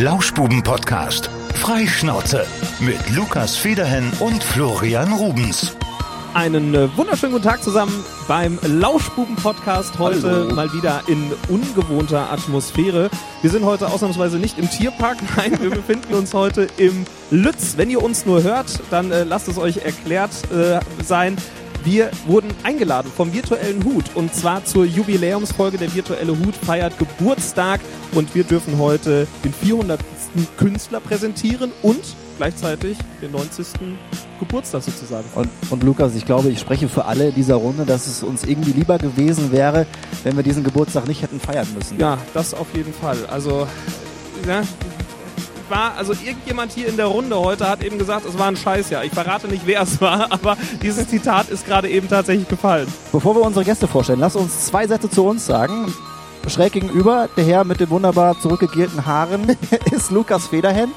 Lauschbuben-Podcast. Freischnauze mit Lukas Federhen und Florian Rubens. Einen äh, wunderschönen guten Tag zusammen beim Lauschbuben-Podcast. Heute Hallo. mal wieder in ungewohnter Atmosphäre. Wir sind heute ausnahmsweise nicht im Tierpark, nein, wir befinden uns heute im Lütz. Wenn ihr uns nur hört, dann äh, lasst es euch erklärt äh, sein. Wir wurden eingeladen vom virtuellen Hut und zwar zur Jubiläumsfolge. Der virtuelle Hut feiert Geburtstag und wir dürfen heute den 400. Künstler präsentieren und gleichzeitig den 90. Geburtstag sozusagen. Und, und Lukas, ich glaube, ich spreche für alle dieser Runde, dass es uns irgendwie lieber gewesen wäre, wenn wir diesen Geburtstag nicht hätten feiern müssen. Ja, das auf jeden Fall. Also, ja, war, also irgendjemand hier in der Runde heute hat eben gesagt, es war ein Scheißjahr. Ich verrate nicht, wer es war, aber dieses Zitat ist gerade eben tatsächlich gefallen. Bevor wir unsere Gäste vorstellen, lass uns zwei Sätze zu uns sagen. Schräg gegenüber, der Herr mit den wunderbar zurückgegelten Haaren ist Lukas Federhen,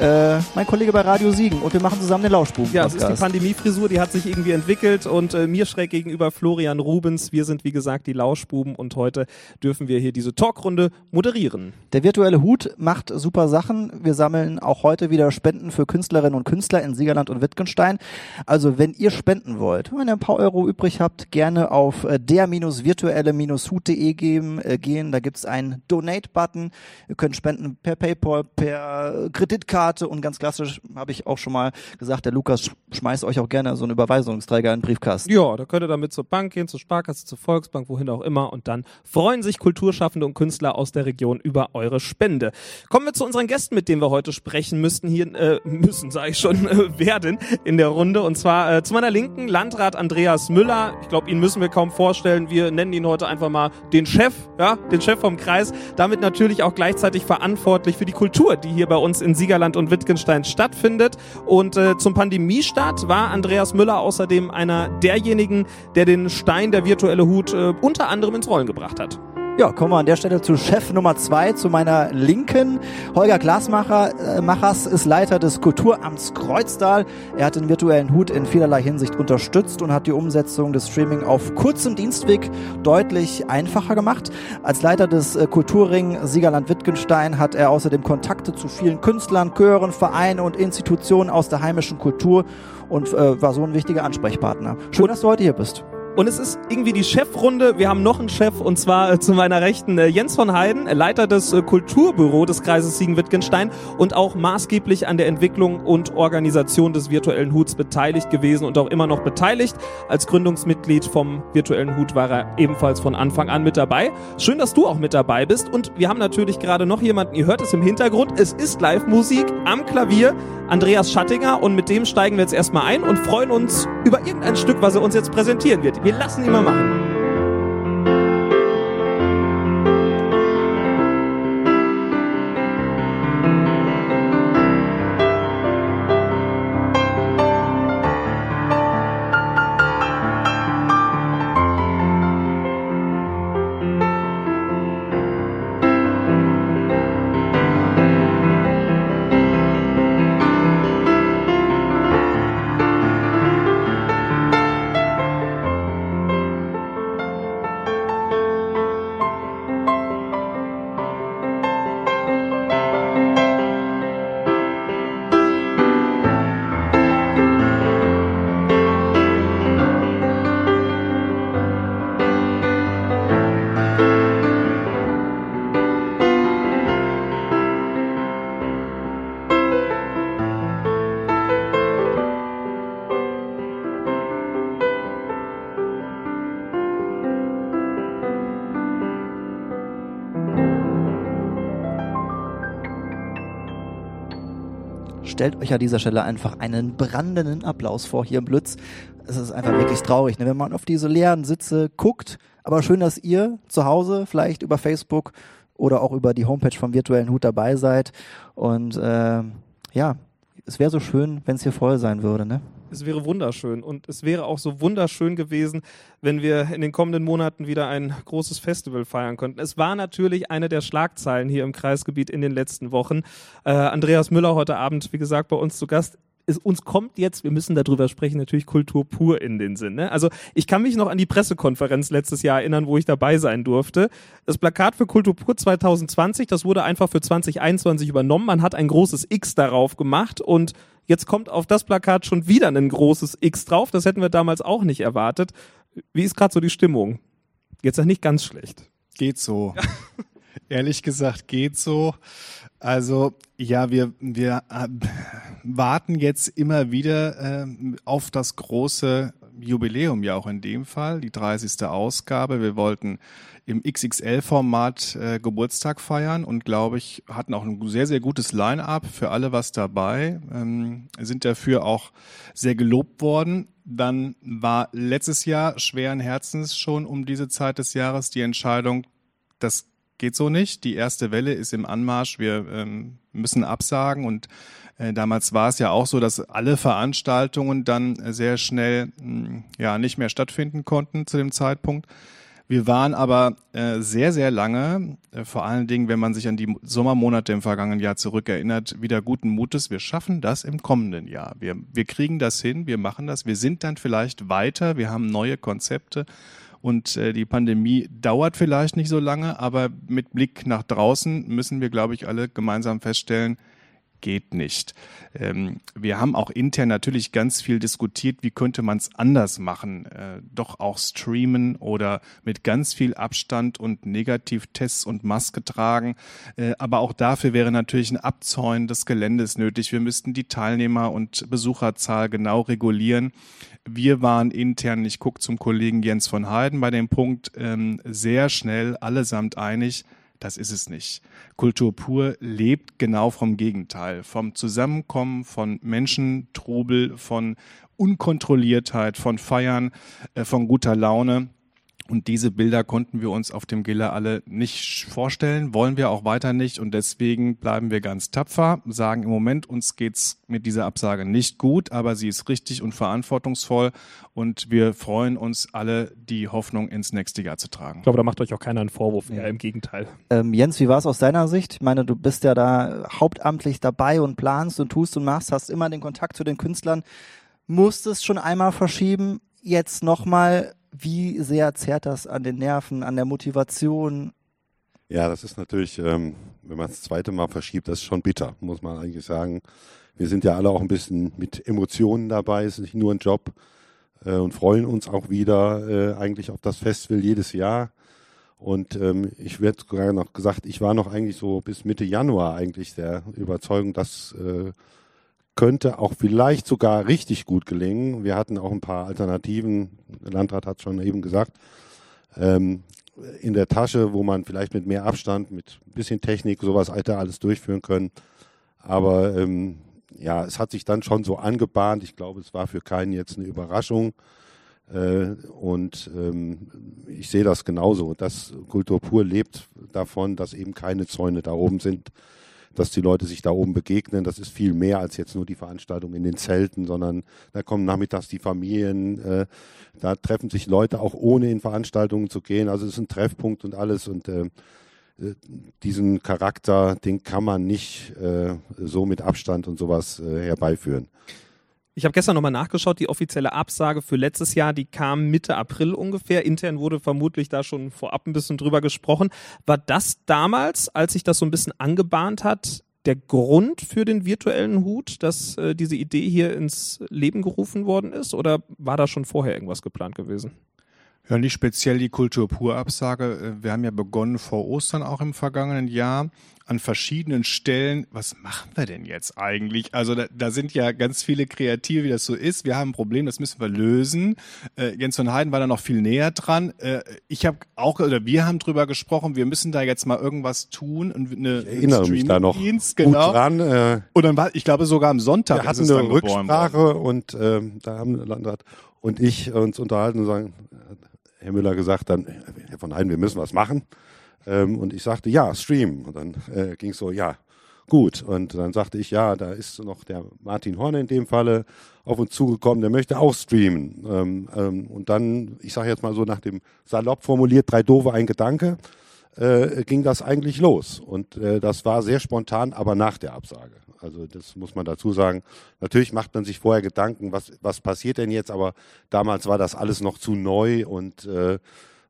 äh, mein Kollege bei Radio Siegen. Und wir machen zusammen den Lauschbuben. Ja, es ist die Pandemiefrisur, die hat sich irgendwie entwickelt und äh, mir schräg gegenüber Florian Rubens. Wir sind wie gesagt die Lauschbuben und heute dürfen wir hier diese Talkrunde moderieren. Der virtuelle Hut macht super Sachen. Wir sammeln auch heute wieder Spenden für Künstlerinnen und Künstler in Siegerland und Wittgenstein. Also wenn ihr spenden wollt, wenn ihr ein paar Euro übrig habt, gerne auf äh, der-virtuelle-hut.de gehen, äh, gehen. Da gibt's einen Donate-Button. Ihr könnt spenden per PayPal, per Kreditkarte und ganz klassisch habe ich auch schon mal gesagt, der Lukas sch schmeißt euch auch gerne so einen Überweisungsträger in den Briefkasten. Ja, da könnt ihr damit zur Bank gehen, zur Sparkasse, zur Volksbank, wohin auch immer. Und dann freuen sich Kulturschaffende und Künstler aus der Region über eure Spende. Kommen wir zu unseren Gästen, mit denen wir heute sprechen müssten. Hier äh, müssen, sage ich schon, äh, werden in der Runde. Und zwar äh, zu meiner Linken Landrat Andreas Müller. Ich glaube, ihn müssen wir kaum vorstellen. Wir nennen ihn heute einfach mal den Chef, ja, den Chef vom Kreis. Damit natürlich auch gleichzeitig verantwortlich für die Kultur, die hier bei uns in Siegerland und Wittgenstein stattfindet. Und äh, zum Pandemiestart war Andreas Müller außerdem einer derjenigen, der den Stein der virtuelle Hut äh, unter anderem ins Rollen gebracht hat. Ja, kommen wir an der Stelle zu Chef Nummer zwei, zu meiner Linken. Holger Glasmacher äh, Machers ist Leiter des Kulturamts Kreuztal. Er hat den virtuellen Hut in vielerlei Hinsicht unterstützt und hat die Umsetzung des Streaming auf kurzem Dienstweg deutlich einfacher gemacht. Als Leiter des äh, Kulturring Siegerland-Wittgenstein hat er außerdem Kontakte zu vielen Künstlern, Chören, Vereinen und Institutionen aus der heimischen Kultur und äh, war so ein wichtiger Ansprechpartner. Schön, dass du heute hier bist. Und es ist irgendwie die Chefrunde. Wir haben noch einen Chef und zwar äh, zu meiner Rechten äh, Jens von Heiden, äh, Leiter des Kulturbüro des Kreises Siegen-Wittgenstein und auch maßgeblich an der Entwicklung und Organisation des virtuellen Huts beteiligt gewesen und auch immer noch beteiligt. Als Gründungsmitglied vom virtuellen Hut war er ebenfalls von Anfang an mit dabei. Schön, dass du auch mit dabei bist. Und wir haben natürlich gerade noch jemanden, ihr hört es im Hintergrund, es ist Live-Musik am Klavier. Andreas Schattinger und mit dem steigen wir jetzt erstmal ein und freuen uns über irgendein Stück, was er uns jetzt präsentieren wird. Wir lassen ihn mal machen. Stellt euch an dieser Stelle einfach einen brandenden Applaus vor hier im Blitz. Es ist einfach wirklich traurig, ne? wenn man auf diese leeren Sitze guckt. Aber schön, dass ihr zu Hause vielleicht über Facebook oder auch über die Homepage vom virtuellen Hut dabei seid. Und äh, ja, es wäre so schön, wenn es hier voll sein würde. Ne? Es wäre wunderschön und es wäre auch so wunderschön gewesen, wenn wir in den kommenden Monaten wieder ein großes Festival feiern könnten. Es war natürlich eine der Schlagzeilen hier im Kreisgebiet in den letzten Wochen. Äh, Andreas Müller heute Abend, wie gesagt, bei uns zu Gast. Es, uns kommt jetzt, wir müssen darüber sprechen, natürlich Kultur pur in den Sinn. Ne? Also ich kann mich noch an die Pressekonferenz letztes Jahr erinnern, wo ich dabei sein durfte. Das Plakat für Kultur pur 2020, das wurde einfach für 2021 übernommen. Man hat ein großes X darauf gemacht und jetzt kommt auf das Plakat schon wieder ein großes X drauf. Das hätten wir damals auch nicht erwartet. Wie ist gerade so die Stimmung? Jetzt ist nicht ganz schlecht. Geht so. Ehrlich gesagt, geht so. Also ja, wir, wir äh, warten jetzt immer wieder äh, auf das große Jubiläum, ja auch in dem Fall, die 30. Ausgabe. Wir wollten im XXL-Format äh, Geburtstag feiern und glaube ich, hatten auch ein sehr, sehr gutes Line-up für alle was dabei, ähm, sind dafür auch sehr gelobt worden. Dann war letztes Jahr schweren Herzens schon um diese Zeit des Jahres die Entscheidung, das geht so nicht. Die erste Welle ist im Anmarsch. Wir ähm, müssen absagen und äh, damals war es ja auch so, dass alle Veranstaltungen dann sehr schnell mh, hm, ja nicht mehr stattfinden konnten zu dem Zeitpunkt. Wir waren aber äh, sehr, sehr lange, äh, vor allen Dingen, wenn man sich an die Sommermonate im vergangenen Jahr zurückerinnert, wieder guten Mutes. Wir schaffen das im kommenden Jahr. Wir, wir kriegen das hin, wir machen das. Wir sind dann vielleicht weiter, wir haben neue Konzepte und äh, die Pandemie dauert vielleicht nicht so lange, aber mit Blick nach draußen müssen wir, glaube ich, alle gemeinsam feststellen, geht nicht. Ähm, wir haben auch intern natürlich ganz viel diskutiert, wie könnte man es anders machen. Äh, doch auch streamen oder mit ganz viel Abstand und Negativtests und Maske tragen. Äh, aber auch dafür wäre natürlich ein Abzäunen des Geländes nötig. Wir müssten die Teilnehmer- und Besucherzahl genau regulieren. Wir waren intern, ich gucke zum Kollegen Jens von Heiden bei dem Punkt, ähm, sehr schnell allesamt einig, das ist es nicht. Kultur pur lebt genau vom Gegenteil, vom Zusammenkommen von Menschen, Trubel, von Unkontrolliertheit, von Feiern, äh, von guter Laune. Und diese Bilder konnten wir uns auf dem Giller alle nicht vorstellen, wollen wir auch weiter nicht. Und deswegen bleiben wir ganz tapfer, sagen im Moment, uns geht's mit dieser Absage nicht gut, aber sie ist richtig und verantwortungsvoll. Und wir freuen uns alle, die Hoffnung ins nächste Jahr zu tragen. Ich glaube, da macht euch auch keiner einen Vorwurf, eher im Gegenteil. Ähm, Jens, wie war es aus deiner Sicht? Ich meine, du bist ja da hauptamtlich dabei und planst und tust und machst, hast immer den Kontakt zu den Künstlern. Musstest schon einmal verschieben, jetzt nochmal wie sehr zerrt das an den Nerven, an der Motivation? Ja, das ist natürlich, ähm, wenn man das zweite Mal verschiebt, das ist schon bitter, muss man eigentlich sagen. Wir sind ja alle auch ein bisschen mit Emotionen dabei, es ist nicht nur ein Job äh, und freuen uns auch wieder äh, eigentlich auf das Festival jedes Jahr. Und ähm, ich werde gerade noch gesagt, ich war noch eigentlich so bis Mitte Januar eigentlich der Überzeugung, dass äh, könnte auch vielleicht sogar richtig gut gelingen. Wir hatten auch ein paar Alternativen, der Landrat hat schon eben gesagt, ähm, in der Tasche, wo man vielleicht mit mehr Abstand, mit ein bisschen Technik, sowas hätte alles durchführen können. Aber ähm, ja, es hat sich dann schon so angebahnt. Ich glaube, es war für keinen jetzt eine Überraschung. Äh, und ähm, ich sehe das genauso. Das Kultur pur lebt davon, dass eben keine Zäune da oben sind, dass die Leute sich da oben begegnen. Das ist viel mehr als jetzt nur die Veranstaltung in den Zelten, sondern da kommen nachmittags die Familien, äh, da treffen sich Leute auch ohne in Veranstaltungen zu gehen. Also es ist ein Treffpunkt und alles und äh, äh diesen Charakter, den kann man nicht äh, so mit Abstand und sowas äh, herbeiführen. Ich habe gestern nochmal nachgeschaut, die offizielle Absage für letztes Jahr, die kam Mitte April ungefähr. Intern wurde vermutlich da schon vorab ein bisschen drüber gesprochen. War das damals, als sich das so ein bisschen angebahnt hat, der Grund für den virtuellen Hut, dass äh, diese Idee hier ins Leben gerufen worden ist? Oder war da schon vorher irgendwas geplant gewesen? Ja, nicht speziell die Kultur pur Absage. Äh, wir haben ja begonnen vor Ostern auch im vergangenen Jahr an verschiedenen Stellen, was machen wir denn jetzt eigentlich? Also da, da sind ja ganz viele Kreative, wie das so ist. Wir haben ein Problem, das müssen wir lösen. Äh, Jens von Heiden war da noch viel näher dran. Äh, ich habe auch, oder wir haben drüber gesprochen, wir müssen da jetzt mal irgendwas tun. Und eine, ich erinnere mich da noch Dienst, genau. gut dran. Äh, und dann war, ich glaube sogar am Sonntag wir hatten eine Rücksprache und äh, da haben Landrat und ich uns unterhalten und sagen, Herr Müller gesagt dann, Herr von Heiden, wir müssen was machen. Ähm, und ich sagte, ja, Stream. Und dann äh, ging es so, ja, gut. Und dann sagte ich, ja, da ist noch der Martin Horne in dem Falle auf uns zugekommen, der möchte auch streamen. Ähm, ähm, und dann, ich sage jetzt mal so nach dem salopp formuliert, drei doofe, ein Gedanke, äh, ging das eigentlich los. Und äh, das war sehr spontan, aber nach der Absage. Also das muss man dazu sagen. Natürlich macht man sich vorher Gedanken, was, was passiert denn jetzt, aber damals war das alles noch zu neu und äh,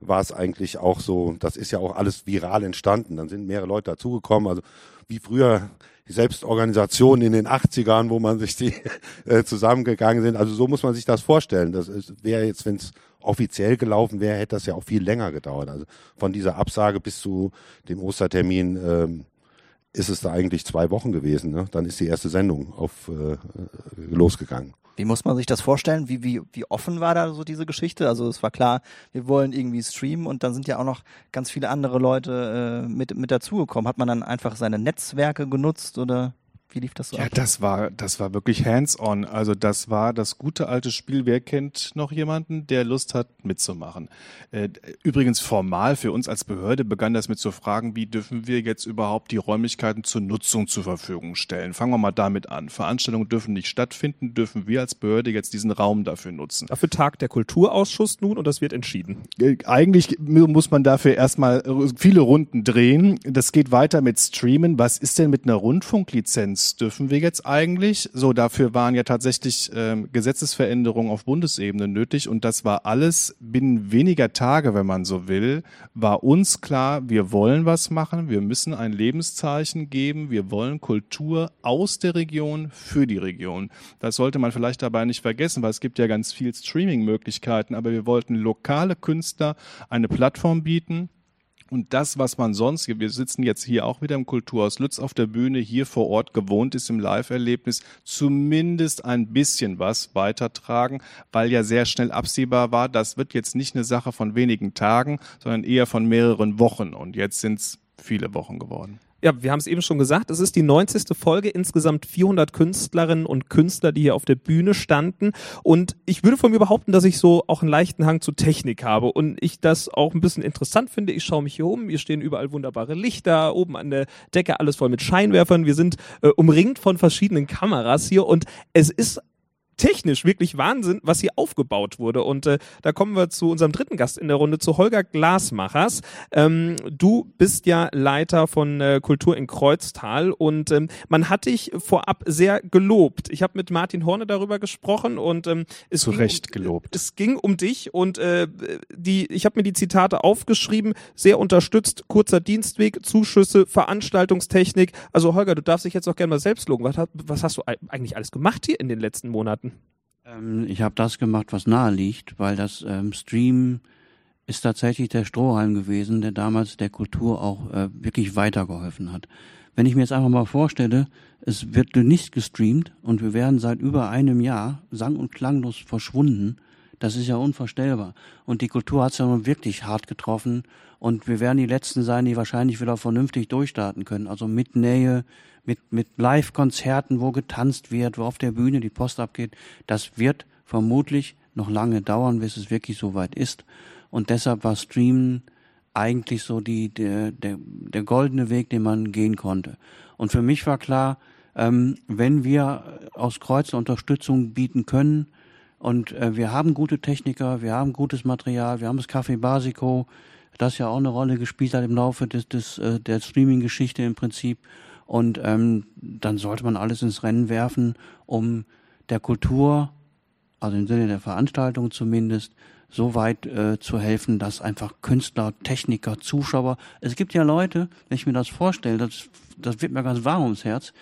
war es eigentlich auch so, das ist ja auch alles viral entstanden. Dann sind mehrere Leute dazugekommen. Also wie früher die Selbstorganisation in den 80ern, wo man sich die äh, zusammengegangen sind. Also so muss man sich das vorstellen. Das wäre jetzt, wenn es offiziell gelaufen wäre, hätte das ja auch viel länger gedauert. Also von dieser Absage bis zu dem Ostertermin ähm, ist es da eigentlich zwei Wochen gewesen. Ne? Dann ist die erste Sendung auf äh, losgegangen. Wie muss man sich das vorstellen? Wie, wie, wie offen war da so diese Geschichte? Also es war klar, wir wollen irgendwie streamen und dann sind ja auch noch ganz viele andere Leute äh, mit, mit dazugekommen. Hat man dann einfach seine Netzwerke genutzt oder? Wie lief das so Ja, ab? das war, das war wirklich hands-on. Also das war das gute alte Spiel. Wer kennt noch jemanden, der Lust hat, mitzumachen? Äh, übrigens formal für uns als Behörde begann das mit so Fragen, wie dürfen wir jetzt überhaupt die Räumlichkeiten zur Nutzung zur Verfügung stellen? Fangen wir mal damit an. Veranstaltungen dürfen nicht stattfinden, dürfen wir als Behörde jetzt diesen Raum dafür nutzen? Dafür tagt der Kulturausschuss nun und das wird entschieden. Äh, Eigentlich muss man dafür erstmal viele Runden drehen. Das geht weiter mit Streamen. Was ist denn mit einer Rundfunklizenz? Dürfen wir jetzt eigentlich? So, dafür waren ja tatsächlich ähm, Gesetzesveränderungen auf Bundesebene nötig und das war alles binnen weniger Tage, wenn man so will, war uns klar, wir wollen was machen, wir müssen ein Lebenszeichen geben, wir wollen Kultur aus der Region für die Region. Das sollte man vielleicht dabei nicht vergessen, weil es gibt ja ganz viel Streaming-Möglichkeiten, aber wir wollten lokale Künstler eine Plattform bieten, und das, was man sonst, wir sitzen jetzt hier auch wieder im Kulturhaus Lütz auf der Bühne, hier vor Ort gewohnt ist im Live-Erlebnis, zumindest ein bisschen was weitertragen, weil ja sehr schnell absehbar war, das wird jetzt nicht eine Sache von wenigen Tagen, sondern eher von mehreren Wochen. Und jetzt sind es viele Wochen geworden. Ja, wir haben es eben schon gesagt, es ist die 90. Folge, insgesamt 400 Künstlerinnen und Künstler, die hier auf der Bühne standen. Und ich würde von mir behaupten, dass ich so auch einen leichten Hang zu Technik habe und ich das auch ein bisschen interessant finde. Ich schaue mich hier um, hier stehen überall wunderbare Lichter, oben an der Decke alles voll mit Scheinwerfern. Wir sind äh, umringt von verschiedenen Kameras hier und es ist technisch wirklich Wahnsinn, was hier aufgebaut wurde. Und äh, da kommen wir zu unserem dritten Gast in der Runde, zu Holger Glasmachers. Ähm, du bist ja Leiter von äh, Kultur in Kreuztal und ähm, man hat dich vorab sehr gelobt. Ich habe mit Martin Horne darüber gesprochen und ähm, es Zu ging Recht um, gelobt. Es ging um dich und äh, die, ich habe mir die Zitate aufgeschrieben, sehr unterstützt, kurzer Dienstweg, Zuschüsse, Veranstaltungstechnik. Also Holger, du darfst dich jetzt auch gerne mal selbst loben. Was, hast- was hast du ei- eigentlich alles gemacht hier in den letzten Monaten? Ähm, ich habe das gemacht, was nahe liegt, weil das ähm, Stream ist tatsächlich der Strohhalm gewesen, der damals der Kultur auch äh, wirklich weitergeholfen hat. Wenn ich mir jetzt einfach mal vorstelle, es wird nicht gestreamt und wir werden seit über einem Jahr sang- und klanglos verschwunden, das ist ja unvorstellbar. Und die Kultur hat es ja nun wirklich hart getroffen und wir werden die Letzten sein, die wahrscheinlich wieder vernünftig durchstarten können. Also mit Nähe, mit, mit Live-Konzerten, wo getanzt wird, wo auf der Bühne die Post abgeht. Das wird vermutlich noch lange dauern, bis es wirklich so weit ist. Und deshalb war Streamen eigentlich so die, der, der, der goldene Weg, den man gehen konnte. Und für mich war klar, ähm, wenn wir aus Kreuz Unterstützung bieten können, und äh, wir haben gute Techniker, wir haben gutes Material, wir haben das Café Basico, das ja auch eine Rolle gespielt hat im Laufe des, des, äh, der Streaming-Geschichte im Prinzip. Und ähm, dann sollte man alles ins Rennen werfen, um der Kultur, also im Sinne der Veranstaltung zumindest, so weit äh, zu helfen, dass einfach Künstler, Techniker, Zuschauer, es gibt ja Leute, wenn ich mir das vorstelle, das, das wird mir ganz warm ums Herz,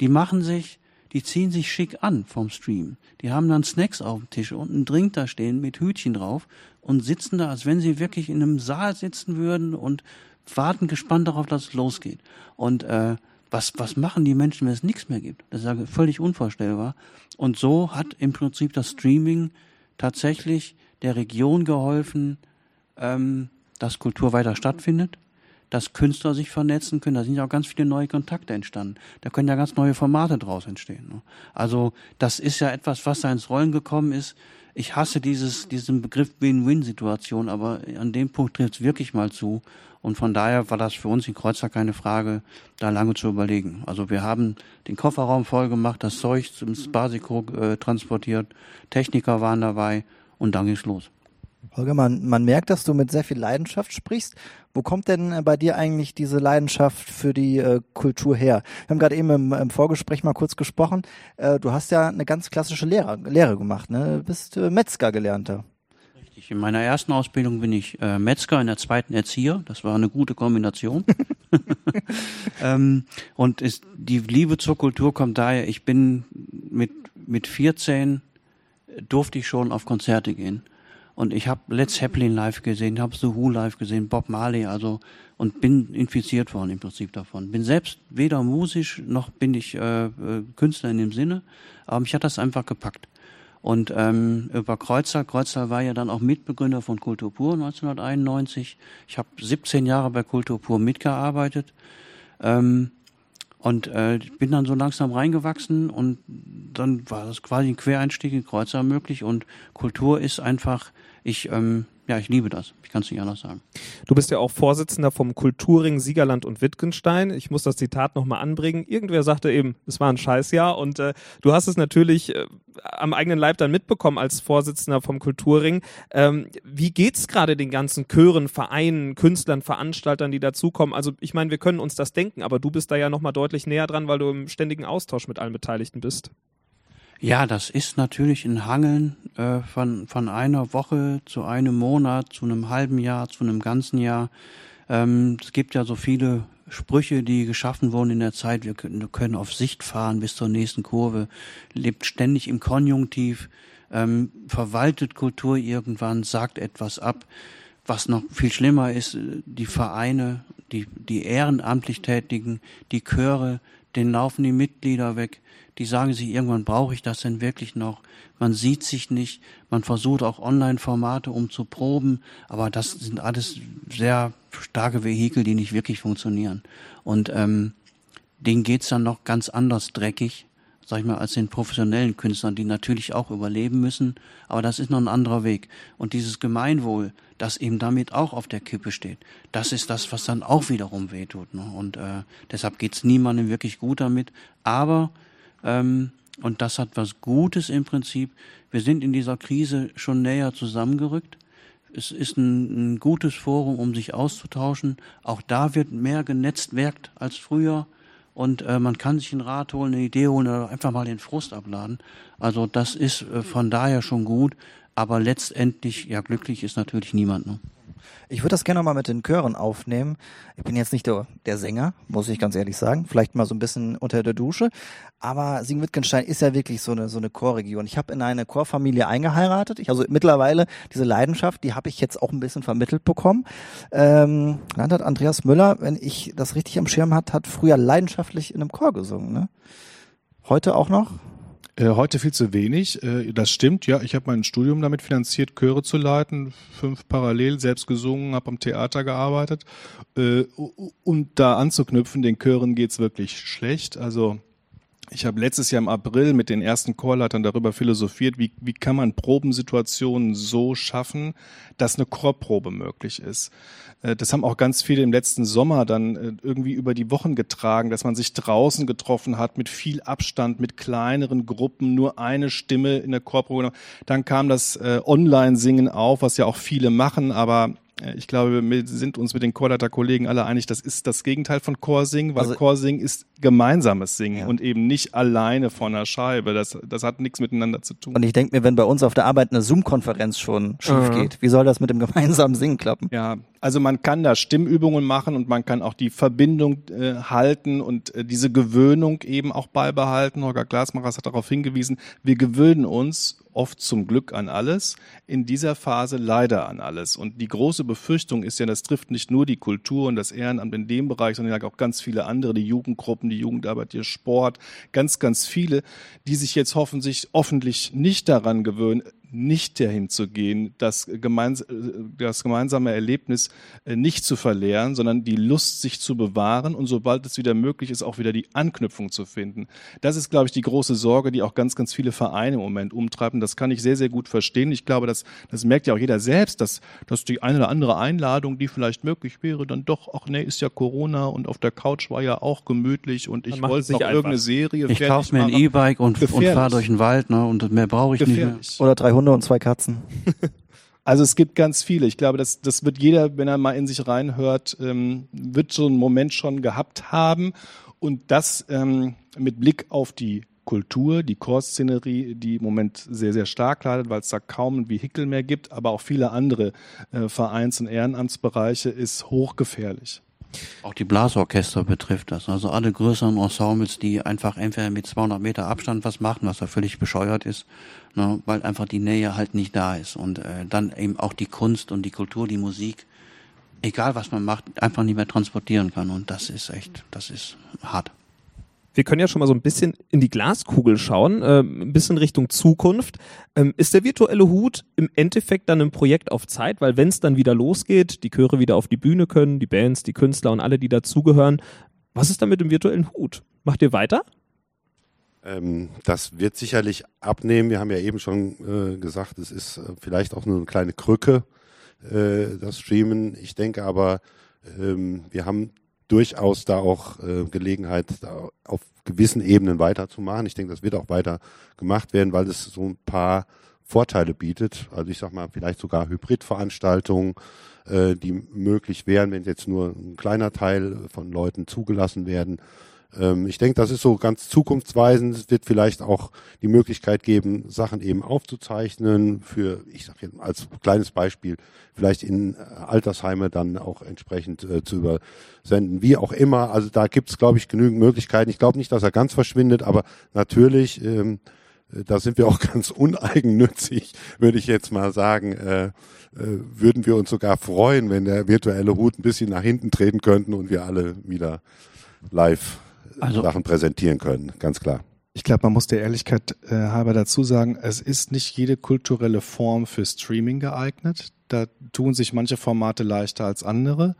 die machen sich, die ziehen sich schick an vom Stream. Die haben dann Snacks auf dem Tisch und einen Drink da stehen mit Hütchen drauf und sitzen da, als wenn sie wirklich in einem Saal sitzen würden und warten gespannt darauf, dass es losgeht. Und äh, was, was machen die Menschen, wenn es nichts mehr gibt? Das ist ja völlig unvorstellbar. Und so hat im Prinzip das Streaming tatsächlich der Region geholfen, ähm, dass Kultur weiter stattfindet, dass Künstler sich vernetzen können. Da sind ja auch ganz viele neue Kontakte entstanden. Da können ja ganz neue Formate draus entstehen. Ne? Also das ist ja etwas, was da ins Rollen gekommen ist. Ich hasse dieses, diesen Begriff Win-Win-Situation, aber an dem Punkt trifft es wirklich mal zu. Und von daher war das für uns in Kreuzer keine Frage, da lange zu überlegen. Also wir haben den Kofferraum voll gemacht, das Zeug zum Basico äh, transportiert, Techniker waren dabei und dann ging's los. Holger, man, man merkt, dass du mit sehr viel Leidenschaft sprichst. Wo kommt denn äh, bei dir eigentlich diese Leidenschaft für die äh, Kultur her? Wir haben gerade eben im, im, Vorgespräch mal kurz gesprochen. Äh, du hast ja eine ganz klassische Lehre, Lehre gemacht, ne? Du bist äh, Metzger gelernter. Richtig. In meiner ersten Ausbildung bin ich äh, Metzger, in der zweiten Erzieher. Das war eine gute Kombination. ähm, und ist, die Liebe zur Kultur kommt daher, ich bin mit, mit 14 durfte ich schon auf Konzerte gehen. Und ich habe Led Zeppelin live gesehen, habe The Who live gesehen, Bob Marley, also und bin infiziert worden im Prinzip davon. Bin selbst weder musisch noch bin ich äh, äh, Künstler in dem Sinne, aber mich hat das einfach gepackt. Und ähm, über Kreuzer, Kreuzer war ja dann auch Mitbegründer von Kultur Pur 1991. Ich habe 17 Jahre bei Kultur Pur mitgearbeitet. Ähm, und äh, bin dann so langsam reingewachsen und dann war das quasi ein Quereinstieg in Kreuzer möglich und Kultur ist einfach, ich ähm, ja, ich liebe das. Ich kann es nicht anders sagen. Du bist ja auch Vorsitzender vom Kulturring Siegerland und Wittgenstein. Ich muss das Zitat nochmal anbringen. Irgendwer sagte eben, es war ein Scheißjahr und äh, du hast es natürlich äh, am eigenen Leib dann mitbekommen als Vorsitzender vom Kulturring. Ähm, wie geht's gerade den ganzen Chören, Vereinen, Künstlern, Veranstaltern, die dazukommen? Also ich meine, wir können uns das denken, aber du bist da ja nochmal deutlich näher dran, weil du im ständigen Austausch mit allen Beteiligten bist. Ja, das ist natürlich ein Hangeln äh, von, von einer Woche zu einem Monat, zu einem halben Jahr, zu einem ganzen Jahr. Ähm, es gibt ja so viele Sprüche, die geschaffen wurden in der Zeit. Wir können, wir können auf Sicht fahren bis zur nächsten Kurve, lebt ständig im Konjunktiv, ähm, verwaltet Kultur irgendwann, sagt etwas ab. Was noch viel schlimmer ist, die Vereine, die, die ehrenamtlich Tätigen, die Chöre, denen laufen die Mitglieder weg die sagen sich, irgendwann brauche ich das denn wirklich noch. Man sieht sich nicht, man versucht auch Online-Formate um zu proben, aber das sind alles sehr starke Vehikel, die nicht wirklich funktionieren. Und ähm, denen geht's dann noch ganz anders dreckig, sag ich mal, als den professionellen Künstlern, die natürlich auch überleben müssen, aber das ist noch ein anderer Weg. Und dieses Gemeinwohl, das eben damit auch auf der Kippe steht, das ist das, was dann auch wiederum wehtut. Ne? Und äh, deshalb geht's niemandem wirklich gut damit. Aber ähm, und das hat was Gutes im Prinzip. Wir sind in dieser Krise schon näher zusammengerückt. Es ist ein, ein gutes Forum, um sich auszutauschen. Auch da wird mehr genetztwerkt als früher. Und äh, man kann sich einen Rat holen, eine Idee holen oder einfach mal den Frust abladen. Also das ist äh, von daher schon gut. Aber letztendlich, ja, glücklich ist natürlich niemand. Ne? Ich würde das gerne mal mit den Chören aufnehmen. Ich bin jetzt nicht der, der Sänger, muss ich ganz ehrlich sagen. Vielleicht mal so ein bisschen unter der Dusche. Aber Siegen-Wittgenstein ist ja wirklich so eine, so eine Chorregion. Ich habe in eine Chorfamilie eingeheiratet. Ich, also mittlerweile diese Leidenschaft, die habe ich jetzt auch ein bisschen vermittelt bekommen. Ähm, Landrat Andreas Müller, wenn ich das richtig am Schirm hat, hat früher leidenschaftlich in einem Chor gesungen. Ne? Heute auch noch? Äh, heute viel zu wenig. Äh, das stimmt, ja. Ich habe mein Studium damit finanziert, Chöre zu leiten, fünf parallel, selbst gesungen, habe am Theater gearbeitet. Äh, und da anzuknüpfen, den Chören geht's wirklich schlecht. Also ich habe letztes Jahr im April mit den ersten Chorleitern darüber philosophiert, wie, wie kann man Probensituationen so schaffen, dass eine Chorprobe möglich ist. Äh, das haben auch ganz viele im letzten Sommer dann äh, irgendwie über die Wochen getragen, dass man sich draußen getroffen hat mit viel Abstand, mit kleineren Gruppen, nur eine Stimme in der Chorprobe. Dann kam das äh, Online-Singen auf, was ja auch viele machen, aber ich glaube, wir sind uns mit den Chorleiter-Kollegen alle einig, das ist das Gegenteil von Chorsingen, weil also, Chorsingen ist gemeinsames Singen ja. und eben nicht alleine von der Scheibe. Das, das hat nichts miteinander zu tun. Und ich denke mir, wenn bei uns auf der Arbeit eine Zoom-Konferenz schon schief mhm. geht, wie soll das mit dem gemeinsamen Singen klappen? Ja, also man kann da Stimmübungen machen und man kann auch die Verbindung äh, halten und äh, diese Gewöhnung eben auch beibehalten. Holger Glasmachers hat darauf hingewiesen, wir gewöhnen uns oft zum Glück an alles, in dieser Phase leider an alles. Und die große Befürchtung ist ja, das trifft nicht nur die Kultur und das Ehrenamt in dem Bereich, sondern auch ganz viele andere, die Jugendgruppen, die Jugendarbeit, der Sport, ganz, ganz viele, die sich jetzt hoffentlich, hoffentlich nicht daran gewöhnen, nicht dahin zu gehen, das, gemeins das gemeinsame Erlebnis äh, nicht zu verlieren, sondern die Lust, sich zu bewahren und sobald es wieder möglich ist, auch wieder die Anknüpfung zu finden. Das ist, glaube ich, die große Sorge, die auch ganz, ganz viele Vereine im Moment umtreiben. Das kann ich sehr, sehr gut verstehen. Ich glaube, das, das merkt ja auch jeder selbst, dass, dass die eine oder andere Einladung, die vielleicht möglich wäre, dann doch, ach nee, ist ja Corona und auf der Couch war ja auch gemütlich und ich wollte noch einfach. irgendeine Serie Ich kaufe mir ein E-Bike und, und fahre durch den Wald ne, und mehr brauche ich Gefährlich. nicht mehr. Oder 300 Hunde und zwei Katzen. Also es gibt ganz viele. Ich glaube, das, das wird jeder, wenn er mal in sich reinhört, ähm, wird so einen Moment schon gehabt haben. Und das ähm, mit Blick auf die Kultur, die Chorszenerie, die im Moment sehr, sehr stark leidet, weil es da kaum ein Vehikel mehr gibt, aber auch viele andere äh, Vereins- und Ehrenamtsbereiche, ist hochgefährlich. Auch die Blasorchester betrifft das. Also alle größeren Ensembles, die einfach entweder mit 200 Meter Abstand was machen, was ja völlig bescheuert ist, ne, weil einfach die Nähe halt nicht da ist. Und äh, dann eben auch die Kunst und die Kultur, die Musik, egal was man macht, einfach nicht mehr transportieren kann. Und das ist echt, das ist hart wir können ja schon mal so ein bisschen in die Glaskugel schauen, äh, ein bisschen Richtung Zukunft. Ähm, ist der virtuelle Hut im Endeffekt dann ein Projekt auf Zeit? Weil wenn es dann wieder losgeht, die Chöre wieder auf die Bühne können, die Bands, die Künstler und alle, die dazugehören, was ist dann mit dem virtuellen Hut? Macht ihr weiter? Ähm, das wird sicherlich abnehmen. Wir haben ja eben schon äh, gesagt, es ist äh, vielleicht auch nur eine kleine Krücke, äh, das Streamen. Ich denke aber, ähm, wir haben durchaus da auch äh, Gelegenheit, da auf gewissen Ebenen weiterzumachen. Ich denke, das wird auch weiter gemacht werden, weil es so ein paar Vorteile bietet. Also ich sag mal, vielleicht sogar Hybridveranstaltungen, äh, die möglich wären, wenn jetzt nur ein kleiner Teil von Leuten zugelassen werden. Ähm, ich denke, das ist so ganz zukunftsweisend. Es wird vielleicht auch die Möglichkeit geben, Sachen eben aufzuzeichnen für, ich sage jetzt als kleines Beispiel, vielleicht in äh, Altersheime dann auch entsprechend äh, zu übersenden, wie auch immer. Also da gibt es, glaube ich, genügend Möglichkeiten. Ich glaube nicht, dass er ganz verschwindet, aber natürlich, ähm, äh, da sind wir auch ganz uneigennützig, würde ich jetzt mal sagen, äh, äh, würden wir uns sogar freuen, wenn der virtuelle Hut ein bisschen nach hinten treten könnten und wir alle wieder live also, Sachen präsentieren können, ganz klar. Ich glaube, man muss der Ehrlichkeit äh, halber dazu sagen, es ist nicht jede kulturelle Form für Streaming geeignet. Da tun sich manche Formate leichter als andere.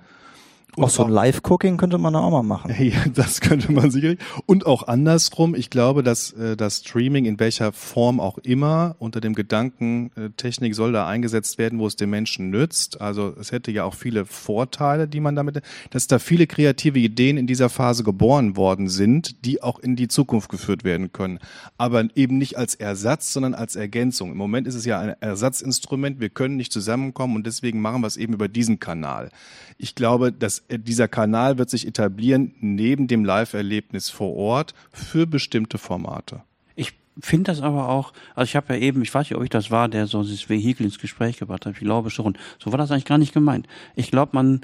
Auch so ein Live-Cooking könnte man auch mal machen. Ja, das könnte man sicherlich. Und auch andersrum. Ich glaube, dass äh, das Streaming in welcher Form auch immer unter dem Gedanken, äh, Technik soll da eingesetzt werden, wo es den Menschen nützt. Also es hätte ja auch viele Vorteile, die man damit, dass da viele kreative Ideen in dieser Phase geboren worden sind, die auch in die Zukunft geführt werden können. Aber eben nicht als Ersatz, sondern als Ergänzung. Im Moment ist es ja ein Ersatzinstrument. Wir können nicht zusammenkommen und deswegen machen wir es eben über diesen Kanal. Ich glaube, dass äh, dieser Kanal wird sich etablieren neben dem Live-Erlebnis vor Ort für bestimmte Formate. Ich finde das aber auch, also ich habe ja eben, ich weiß nicht, ob ich das war, der so dieses Vehikel ins Gespräch gebracht hat, ich glaube schon. So war das eigentlich gar nicht gemeint. Ich glaube, man,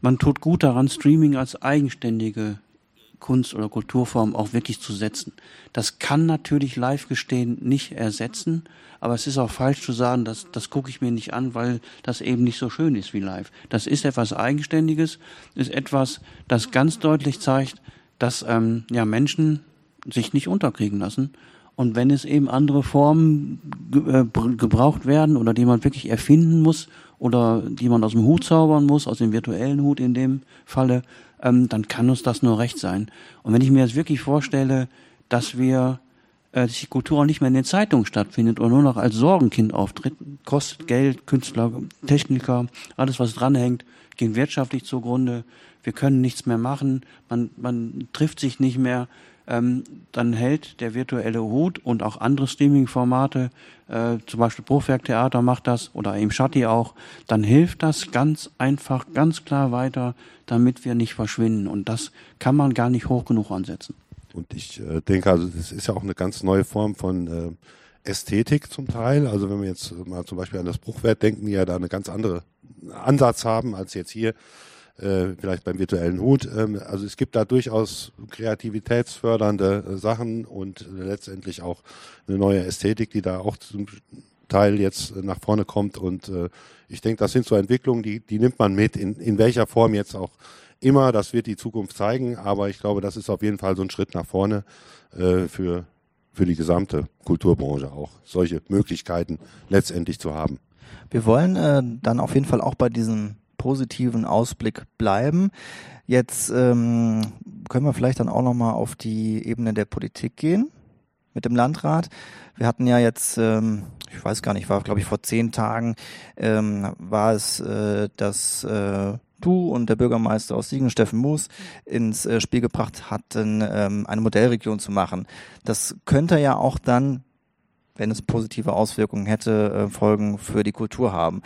man tut gut daran, Streaming als eigenständige Kunst- oder Kulturform auch wirklich zu setzen. Das kann natürlich live gestehen nicht ersetzen, aber es ist auch falsch zu sagen, dass das gucke ich mir nicht an, weil das eben nicht so schön ist wie live. Das ist etwas Eigenständiges, ist etwas, das ganz deutlich zeigt, dass ähm, ja Menschen sich nicht unterkriegen lassen. Und wenn es eben andere Formen ge äh, gebraucht werden oder die man wirklich erfinden muss oder die man aus dem Hut zaubern muss, aus dem virtuellen Hut in dem Falle, ähm, dann kann uns das nur recht sein. Und wenn ich mir jetzt wirklich vorstelle, dass wir äh, die Kultur auch nicht mehr in den Zeitungen stattfindet oder nur noch als Sorgenkind auftritt, kostet Geld, Künstler, Techniker, alles was dranhängt, gehen wirtschaftlich zugrunde, wir können nichts mehr machen, man, man trifft sich nicht mehr, ähm, dann hält der virtuelle Hut und auch andere Streaming-Formate, äh, zum Beispiel Bruchwerktheater macht das oder eben Shatti auch, dann hilft das ganz einfach, ganz klar weiter, damit wir nicht verschwinden. Und das kann man gar nicht hoch genug ansetzen. Und ich äh, denke, also das ist ja auch eine ganz neue Form von äh, Ästhetik zum Teil. Also wenn wir jetzt mal zum Beispiel an das Bruchwert denken, die ja da eine ganz andere Ansatz haben als jetzt hier äh, vielleicht beim virtuellen Hut. Ähm, also es gibt da durchaus kreativitätsfördernde äh, Sachen und äh, letztendlich auch eine neue Ästhetik, die da auch zum Teil jetzt äh, nach vorne kommt. Und äh, ich denke, das sind so Entwicklungen, die, die nimmt man mit, in, in welcher Form jetzt auch immer. Das wird die Zukunft zeigen. Aber ich glaube, das ist auf jeden Fall so ein Schritt nach vorne äh, für, für die gesamte Kulturbranche auch, solche Möglichkeiten letztendlich zu haben. Wir wollen äh, dann auf jeden Fall auch bei diesem positiven Ausblick bleiben. Jetzt ähm, können wir vielleicht dann auch nochmal auf die Ebene der Politik gehen mit dem Landrat. Wir hatten ja jetzt, ähm, ich weiß gar nicht, war glaube ich vor zehn Tagen, ähm, war es, äh, dass äh, du und der Bürgermeister aus Siegen, Steffen Moos, ins äh, Spiel gebracht hatten, ähm, eine Modellregion zu machen. Das könnte ja auch dann wenn es positive Auswirkungen hätte, äh, Folgen für die Kultur haben.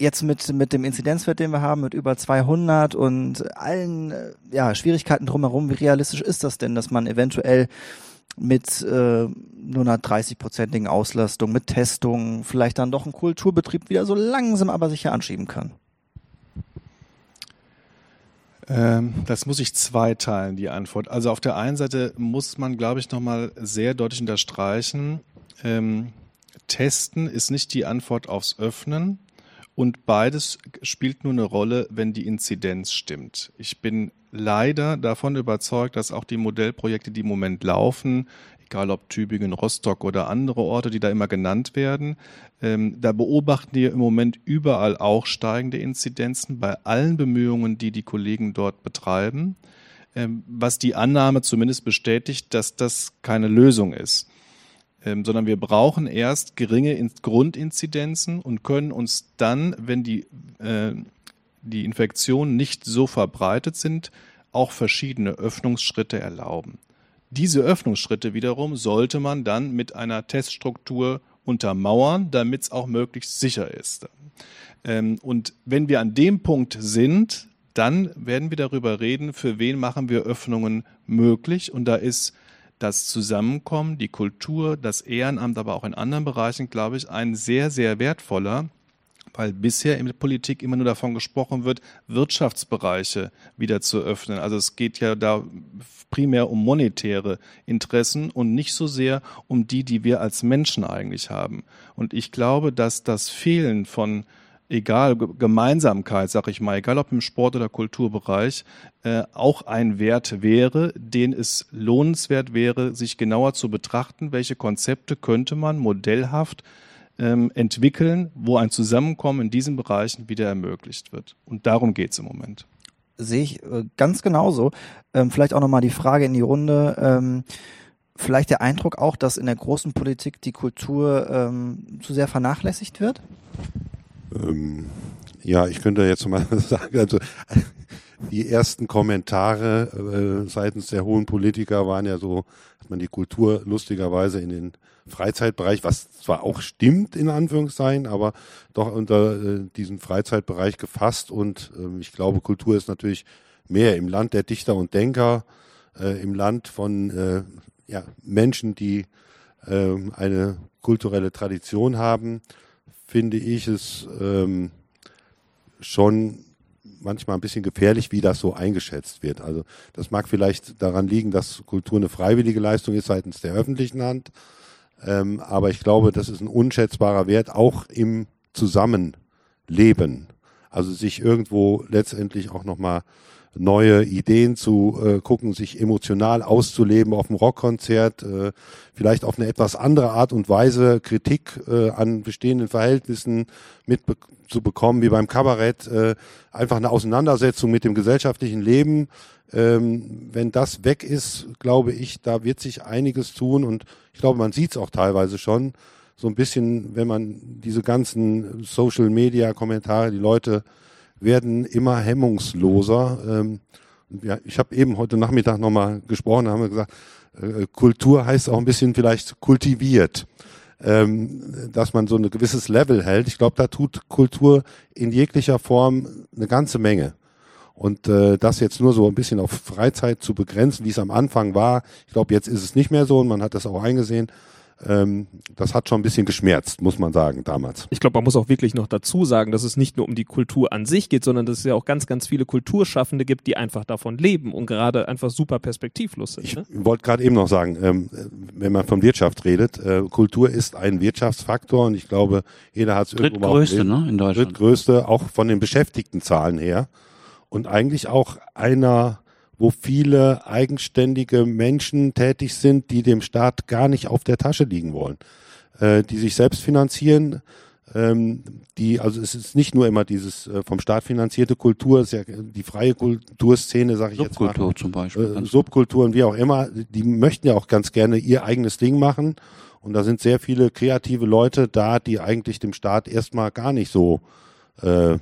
Jetzt mit, mit dem Inzidenzwert, den wir haben, mit über 200 und allen äh, ja, Schwierigkeiten drumherum, wie realistisch ist das denn, dass man eventuell mit äh, nur einer 30-prozentigen Auslastung, mit Testungen, vielleicht dann doch einen Kulturbetrieb wieder so langsam aber sicher anschieben kann? Ähm, das muss ich zweiteilen, die Antwort. Also auf der einen Seite muss man, glaube ich, nochmal sehr deutlich unterstreichen, ähm, Testen ist nicht die Antwort aufs Öffnen und beides spielt nur eine Rolle, wenn die Inzidenz stimmt. Ich bin leider davon überzeugt, dass auch die Modellprojekte, die im Moment laufen, egal ob Tübingen, Rostock oder andere Orte, die da immer genannt werden. Ähm, da beobachten wir im Moment überall auch steigende Inzidenzen bei allen Bemühungen, die die Kollegen dort betreiben, ähm, was die Annahme zumindest bestätigt, dass das keine Lösung ist. Ähm, sondern wir brauchen erst geringe In Grundinzidenzen und können uns dann, wenn die, äh, die Infektionen nicht so verbreitet sind, auch verschiedene Öffnungsschritte erlauben. Diese Öffnungsschritte wiederum sollte man dann mit einer Teststruktur untermauern, damit es auch möglichst sicher ist. Ähm, und wenn wir an dem Punkt sind, dann werden wir darüber reden, für wen machen wir Öffnungen möglich. Und da ist das Zusammenkommen, die Kultur, das Ehrenamt, aber auch in anderen Bereichen, glaube ich, ein sehr, sehr wertvoller, weil bisher in der Politik immer nur davon gesprochen wird, Wirtschaftsbereiche wieder zu öffnen. Also es geht ja da primär um monetäre Interessen und nicht so sehr um die, die wir als Menschen eigentlich haben. Und ich glaube, dass das Fehlen von egal Gemeinsamkeit, sag ich mal, egal ob im Sport oder Kulturbereich, äh, auch ein Wert wäre, den es lohnenswert wäre, sich genauer zu betrachten, welche Konzepte könnte man modellhaft ähm, entwickeln, wo ein Zusammenkommen in diesen Bereichen wieder ermöglicht wird. Und darum geht es im Moment. Sehe ich äh, ganz genauso. Ähm, vielleicht auch nochmal die Frage in die Runde. Ähm, vielleicht der Eindruck auch, dass in der großen Politik die Kultur ähm, zu sehr vernachlässigt wird? Ähm, ja, ich könnte jetzt mal sagen, also die ersten Kommentare äh, seitens der hohen Politiker waren ja so, hat man die Kultur lustigerweise in den Freizeitbereich, was zwar auch stimmt in Anführungszeichen, aber doch unter äh, diesen Freizeitbereich gefasst und äh, ich glaube, Kultur ist natürlich mehr im Land der Dichter und Denker, äh, im Land von äh, ja, Menschen, die äh, eine kulturelle Tradition haben, finde ich es ähm, schon manchmal ein bisschen gefährlich, wie das so eingeschätzt wird. Also das mag vielleicht daran liegen, dass Kultur eine freiwillige Leistung ist seitens der öffentlichen Hand. Ähm, aber ich glaube, das ist ein unschätzbarer Wert, auch im Zusammenleben. Also sich irgendwo letztendlich auch nochmal neue Ideen zu äh, gucken, sich emotional auszuleben auf dem Rockkonzert, äh, vielleicht auf eine etwas andere Art und Weise Kritik äh, an bestehenden Verhältnissen mitzubekommen, wie beim Kabarett, äh, einfach eine Auseinandersetzung mit dem gesellschaftlichen Leben. Ähm, wenn das weg ist, glaube ich, da wird sich einiges tun und ich glaube, man sieht es auch teilweise schon. So ein bisschen, wenn man diese ganzen Social-Media-Kommentare, die Leute werden immer hemmungsloser. Ähm, ja, ich habe eben heute Nachmittag nochmal gesprochen, haben wir gesagt, äh, Kultur heißt auch ein bisschen vielleicht kultiviert, ähm, dass man so ein gewisses Level hält. Ich glaube, da tut Kultur in jeglicher Form eine ganze Menge. Und äh, das jetzt nur so ein bisschen auf Freizeit zu begrenzen, wie es am Anfang war, ich glaube, jetzt ist es nicht mehr so und man hat das auch eingesehen ähm, das hat schon ein bisschen geschmerzt, muss man sagen, damals. Ich glaube, man muss auch wirklich noch dazu sagen, dass es nicht nur um die Kultur an sich geht, sondern dass es ja auch ganz, ganz viele Kulturschaffende gibt, die einfach davon leben und gerade einfach super perspektivlos sind. Ich ne? wollte gerade eben noch sagen, ähm, wenn man von Wirtschaft redet, äh, Kultur ist ein Wirtschaftsfaktor und ich glaube, jeder hat es irgendwo mal Drittgrößte, ne, in Deutschland. Drittgrößte, auch von den Beschäftigtenzahlen her und eigentlich auch einer wo viele eigenständige Menschen tätig sind, die dem Staat gar nicht auf der Tasche liegen wollen, äh, die sich selbst finanzieren, ähm, die, also es ist nicht nur immer dieses äh, vom Staat finanzierte Kultur, ist ja die freie Kulturszene, sage ich jetzt mal. Subkultur zum Beispiel. Äh, Subkulturen, wie auch immer, die möchten ja auch ganz gerne ihr eigenes Ding machen. Und da sind sehr viele kreative Leute da, die eigentlich dem Staat erstmal gar nicht so äh,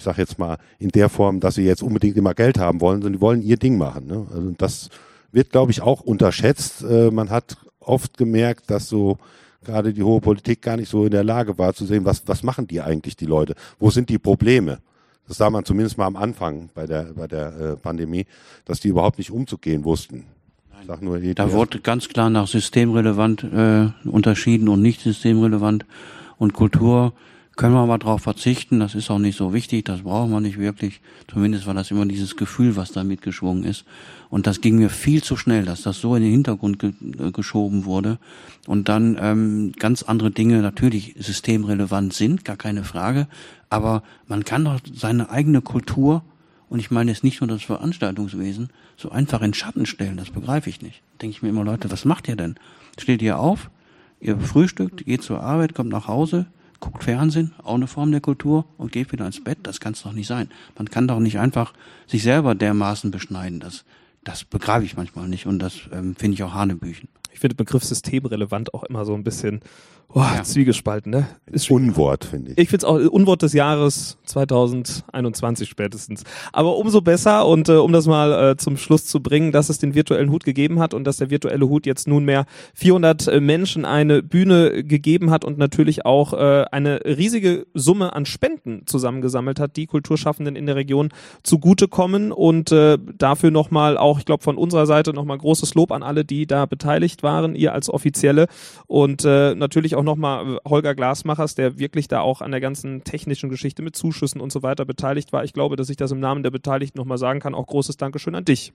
ich sage jetzt mal, in der Form, dass sie jetzt unbedingt immer Geld haben wollen, sondern die wollen ihr Ding machen. Ne? Also das wird, glaube ich, auch unterschätzt. Äh, man hat oft gemerkt, dass so gerade die hohe Politik gar nicht so in der Lage war zu sehen, was, was machen die eigentlich, die Leute? Wo sind die Probleme? Das sah man zumindest mal am Anfang bei der, bei der äh, Pandemie, dass die überhaupt nicht umzugehen wussten. Nur, Da wurde ganz klar nach systemrelevant äh, unterschieden und nicht systemrelevant. Und Kultur können wir mal drauf verzichten, das ist auch nicht so wichtig, das brauchen wir nicht wirklich. Zumindest war das immer dieses Gefühl, was da mitgeschwungen ist. Und das ging mir viel zu schnell, dass das so in den Hintergrund ge äh, geschoben wurde. Und dann ähm, ganz andere Dinge natürlich systemrelevant sind, gar keine Frage. Aber man kann doch seine eigene Kultur, und ich meine jetzt nicht nur das Veranstaltungswesen, so einfach in Schatten stellen, das begreife ich nicht. Denke ich mir immer, Leute, was macht ihr denn? Steht ihr auf, ihr frühstückt, geht zur Arbeit, kommt nach Hause, guckt Fernsehen, auch eine Form der Kultur und geht wieder ins Bett. Das kann es doch nicht sein. Man kann doch nicht einfach sich selber dermaßen beschneiden. Das, das begreife ich manchmal nicht und das ähm, finde ich auch Hanebüchen. Ich finde den Begriff systemrelevant auch immer so ein bisschen oh, ja. zwiegespalten. Ne? Ist Unwort, finde ich. Ich finde es auch Unwort des Jahres 2021 spätestens. Aber umso besser und äh, um das mal äh, zum Schluss zu bringen, dass es den virtuellen Hut gegeben hat und dass der virtuelle Hut jetzt nunmehr 400 äh, Menschen eine Bühne gegeben hat und natürlich auch äh, eine riesige Summe an Spenden zusammengesammelt hat, die Kulturschaffenden in der Region zugutekommen und äh, dafür nochmal auch, ich glaube von unserer Seite nochmal großes Lob an alle, die da beteiligt waren, ihr als Offizielle und äh, natürlich auch nochmal Holger Glasmachers, der wirklich da auch an der ganzen technischen Geschichte mit Zuschüssen und so weiter beteiligt war. Ich glaube, dass ich das im Namen der Beteiligten nochmal sagen kann. Auch großes Dankeschön an dich.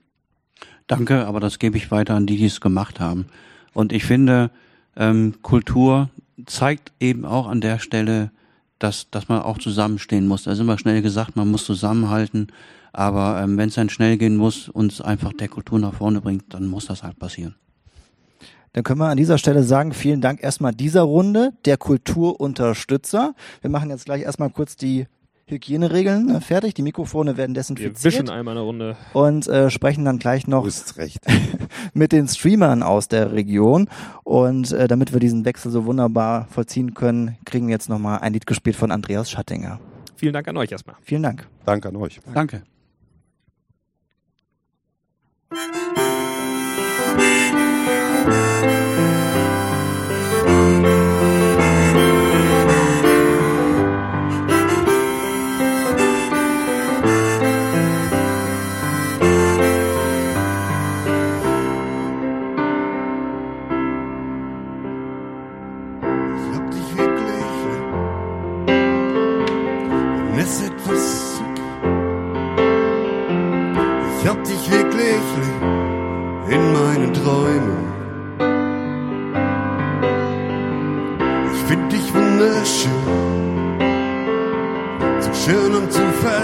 Danke, aber das gebe ich weiter an die, die es gemacht haben. Und ich finde, ähm, Kultur zeigt eben auch an der Stelle, dass, dass man auch zusammenstehen muss. Da ist immer schnell gesagt, man muss zusammenhalten. Aber ähm, wenn es dann schnell gehen muss und es einfach der Kultur nach vorne bringt, dann muss das halt passieren. Dann können wir an dieser Stelle sagen, vielen Dank erstmal dieser Runde der Kulturunterstützer. Wir machen jetzt gleich erstmal kurz die Hygieneregeln ne, fertig. Die Mikrofone werden desinfiziert. Wir wischen einmal eine Runde. Und äh, sprechen dann gleich noch mit den Streamern aus der Region. Und äh, damit wir diesen Wechsel so wunderbar vollziehen können, kriegen wir jetzt nochmal ein Lied gespielt von Andreas Schattinger. Vielen Dank an euch erstmal. Vielen Dank. Danke an euch. Danke.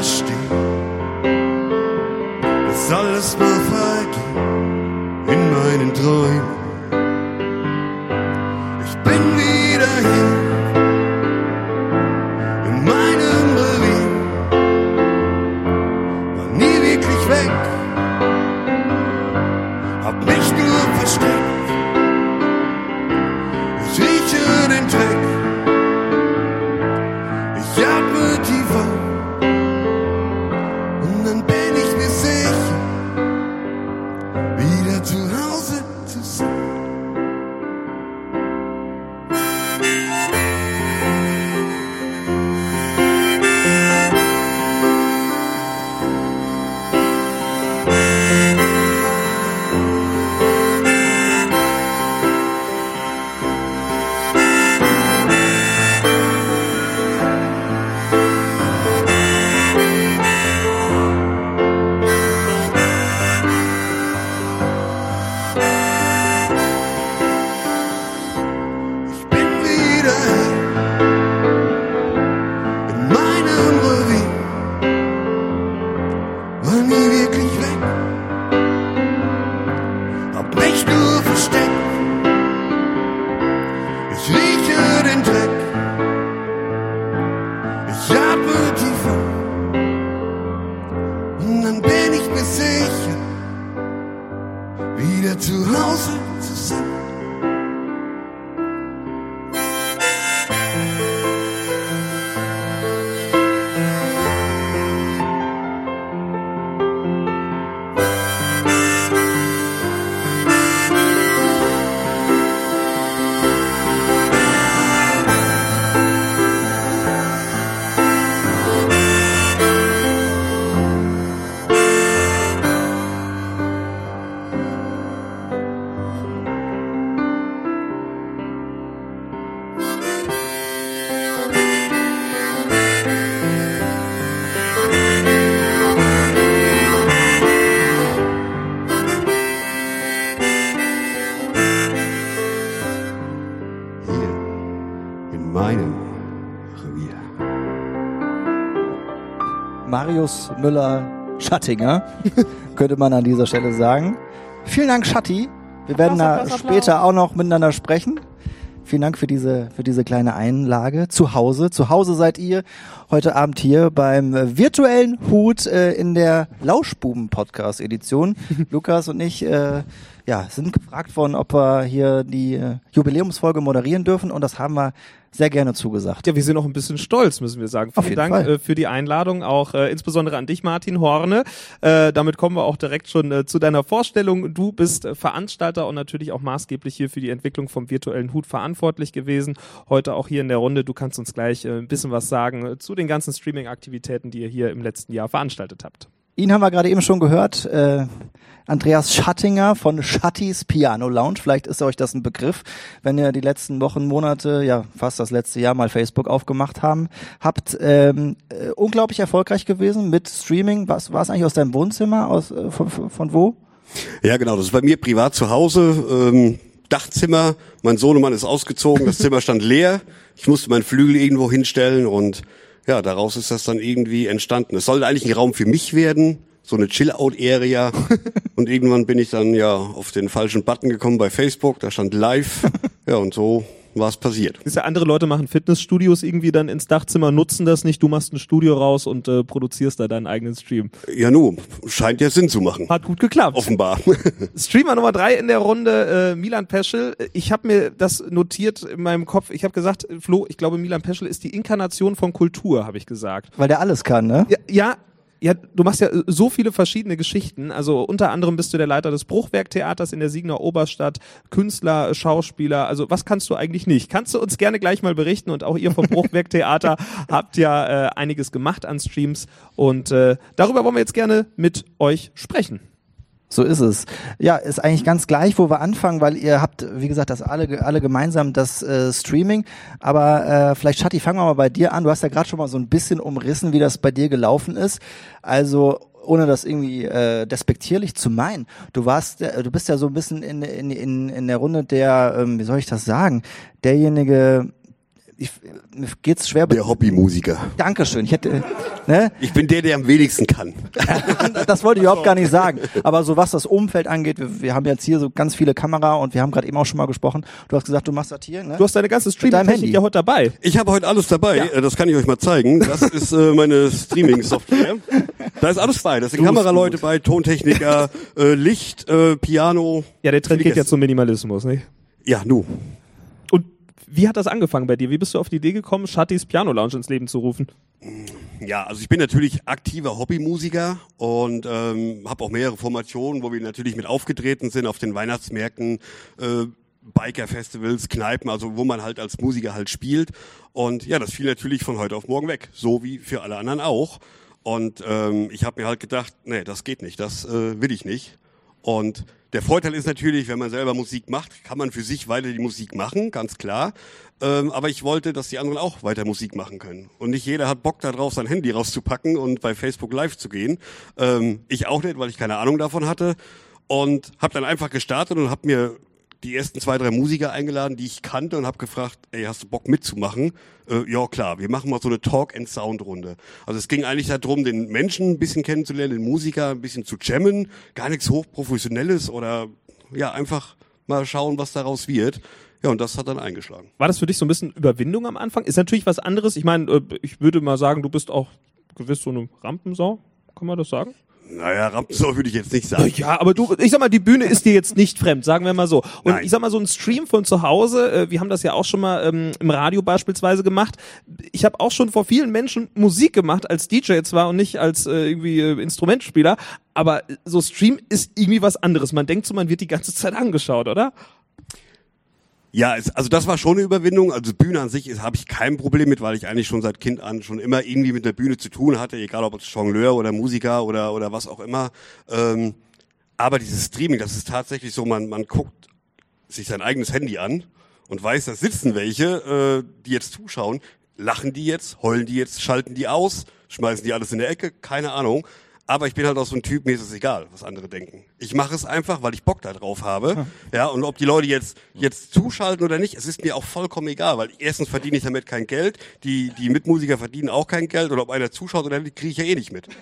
verstehen, dass alles mal vergeht in meinen Träumen. Marius Müller-Schattinger, könnte man an dieser Stelle sagen. Vielen Dank, Schatti. Wir werden da später auch noch miteinander sprechen. Vielen Dank für diese, für diese kleine Einlage. Zu Hause. Zu Hause seid ihr heute Abend hier beim virtuellen Hut äh, in der Lauschbuben-Podcast-Edition. Lukas und ich äh, ja, sind gefragt worden, ob wir hier die äh, Jubiläumsfolge moderieren dürfen und das haben wir sehr gerne zugesagt. Ja, wir sind auch ein bisschen stolz, müssen wir sagen. Vielen Dank Fall. äh, für die Einladung, auch äh, insbesondere an dich, Martin Horne. Äh, damit kommen wir auch direkt schon äh, zu deiner Vorstellung. Du bist äh, Veranstalter und natürlich auch maßgeblich hier für die Entwicklung vom virtuellen Hut verantwortlich gewesen. Heute auch hier in der Runde. Du kannst uns gleich äh, ein bisschen was sagen zu den ganzen Streaming-Aktivitäten, die ihr hier im letzten Jahr veranstaltet habt. Ihn haben wir gerade eben schon gehört. Äh, Andreas Schattinger von Schattis Piano Lounge. Vielleicht ist euch das ein Begriff, wenn ihr die letzten Wochen, Monate, ja fast das letzte Jahr mal Facebook aufgemacht haben, habt. Ähm, äh, unglaublich erfolgreich gewesen mit Streaming. Was war es eigentlich aus deinem Wohnzimmer? Aus äh, von, von, wo? Ja, genau. Das ist bei mir privat zu Hause. Ähm, Dachzimmer. Mein Sohnemann ist ausgezogen. Das Zimmer stand leer. Ich musste meinen Flügel irgendwo hinstellen und ja, daraus ist das dann irgendwie entstanden. Es sollte eigentlich ein Raum für mich werden, so eine Chill-Out-Area. und irgendwann bin ich dann ja auf den falschen Button gekommen bei Facebook. Da stand Live. Ja, und so war es passiert. Ist ja, andere Leute machen Fitnessstudios irgendwie dann ins Dachzimmer, nutzen das nicht. Du machst ein Studio raus und äh, produzierst da deinen eigenen Stream. Ja, nu, scheint ja Sinn zu machen. Hat gut geklappt. Offenbar. Streamer Nummer drei in der Runde, äh, Milan Peschel. Ich habe mir das notiert in meinem Kopf. Ich habe gesagt, Flo, ich glaube, Milan Peschel ist die Inkarnation von Kultur, habe ich gesagt. Weil der alles kann, ne? Ja, ja, ja, du machst ja so viele verschiedene Geschichten. Also unter anderem bist du der Leiter des Bruchwerktheaters in der Siegner Oberstadt, Künstler, Schauspieler. Also was kannst du eigentlich nicht? Kannst du uns gerne gleich mal berichten? Und auch ihr vom Bruchwerktheater habt ja äh, einiges gemacht an Streams. Und äh, darüber wollen wir jetzt gerne mit euch sprechen. So ist es. Ja, ist eigentlich ganz gleich, wo wir anfangen, weil ihr habt, wie gesagt, das alle, alle gemeinsam das äh, Streaming. Aber äh, vielleicht, Shatti, fangen wir mal bei dir an. Du hast ja gerade schon mal so ein bisschen umrissen, wie das bei dir gelaufen ist. Also ohne das irgendwie äh, despektierlich zu meinen. Du warst, äh, du bist ja so ein bisschen in, in, in, in der Runde der, ähm, wie soll ich das sagen, derjenige, ich, mir geht's schwer. Der Hobbymusiker. Dankeschön. Ich hätte, ne? Ich bin der, der am wenigsten kann. das wollte ich überhaupt gar nicht sagen. Aber so was das Umfeld angeht, wir, wir haben jetzt hier so ganz viele Kamera und wir haben gerade eben auch schon mal gesprochen. Du hast gesagt, du machst das hier, ne? Du hast deine ganze Streaming-Technik ja heute dabei. Ich habe heute alles dabei, äh, das kann ich euch mal zeigen. Das ist äh, meine Streaming-Software. Da ist alles bei. Da sind Kameraleute bei, Tontechniker, äh, Licht, äh, Piano. Ja, der Trend geht ja zum Minimalismus, nicht? Ja, nu. Wie hat das angefangen bei dir? Wie bist du auf die Idee gekommen, Shattis Piano Lounge ins Leben zu rufen? Ja, also ich bin natürlich aktiver Hobbymusiker und ähm, habe auch mehrere Formationen, wo wir natürlich mit aufgetreten sind auf den Weihnachtsmärkten, äh, Biker-Festivals, Kneipen, also wo man halt als Musiker halt spielt. Und ja, das fiel natürlich von heute auf morgen weg, so wie für alle anderen auch. Und ähm, ich habe mir halt gedacht, nee, das geht nicht, das äh, will ich nicht. Und der Vorteil ist natürlich, wenn man selber Musik macht, kann man für sich weiter die Musik machen, ganz klar. Ähm, aber ich wollte, dass die anderen auch weiter Musik machen können. Und nicht jeder hat Bock darauf, sein Handy rauszupacken und bei Facebook live zu gehen. Ähm, ich auch nicht, weil ich keine Ahnung davon hatte. Und habe dann einfach gestartet und habe mir die ersten zwei, drei Musiker eingeladen, die ich kannte und habe gefragt, ey, hast du Bock mitzumachen? Äh, ja, klar, wir machen mal so eine Talk-and-Sound-Runde. Also es ging eigentlich darum, den Menschen ein bisschen kennenzulernen, den Musiker ein bisschen zu jammen, gar nichts hochprofessionelles oder ja, einfach mal schauen, was daraus wird. Ja, und das hat dann eingeschlagen. War das für dich so ein bisschen Überwindung am Anfang? Ist natürlich was anderes. Ich meine, äh, ich würde mal sagen, du bist auch gewiss so eine Rampensau. Kann man das sagen? Naja, Rampensau würde ich jetzt nicht sagen. Ja, aber du, ich sag mal, die Bühne ist dir jetzt nicht fremd, sagen wir mal so. Und Nein. ich sag mal, so ein Stream von zu Hause, äh, wir haben das ja auch schon mal ähm, im Radio beispielsweise gemacht. Ich habe auch schon vor vielen Menschen Musik gemacht, als DJ zwar und nicht als äh, irgendwie äh, Instrumentspieler, aber so Stream ist irgendwie was anderes. Man denkt so, man wird die ganze Zeit angeschaut, oder? Ja, es, also das war schon eine Überwindung. Also Bühne an sich habe ich kein Problem mit, weil ich eigentlich schon seit Kind an schon immer irgendwie mit der Bühne zu tun hatte, egal ob als Jongleur oder Musiker oder oder was auch immer. Ähm, aber dieses Streaming, das ist tatsächlich so, man man guckt sich sein eigenes Handy an und weiß, da sitzen welche, äh, die jetzt zuschauen. Lachen die jetzt, heulen die jetzt, schalten die aus, schmeißen die alles in der Ecke, keine Ahnung. Aber ich bin halt auch so ein Typ, mir ist es egal, was andere denken. Ich mache es einfach, weil ich Bock da drauf habe. Ja, und ob die Leute jetzt, jetzt zuschalten oder nicht, es ist mir auch vollkommen egal, weil erstens verdiene ich damit kein Geld, die, die Mitmusiker verdienen auch kein Geld, oder ob einer zuschaut oder nicht, kriege ich ja eh nicht mit.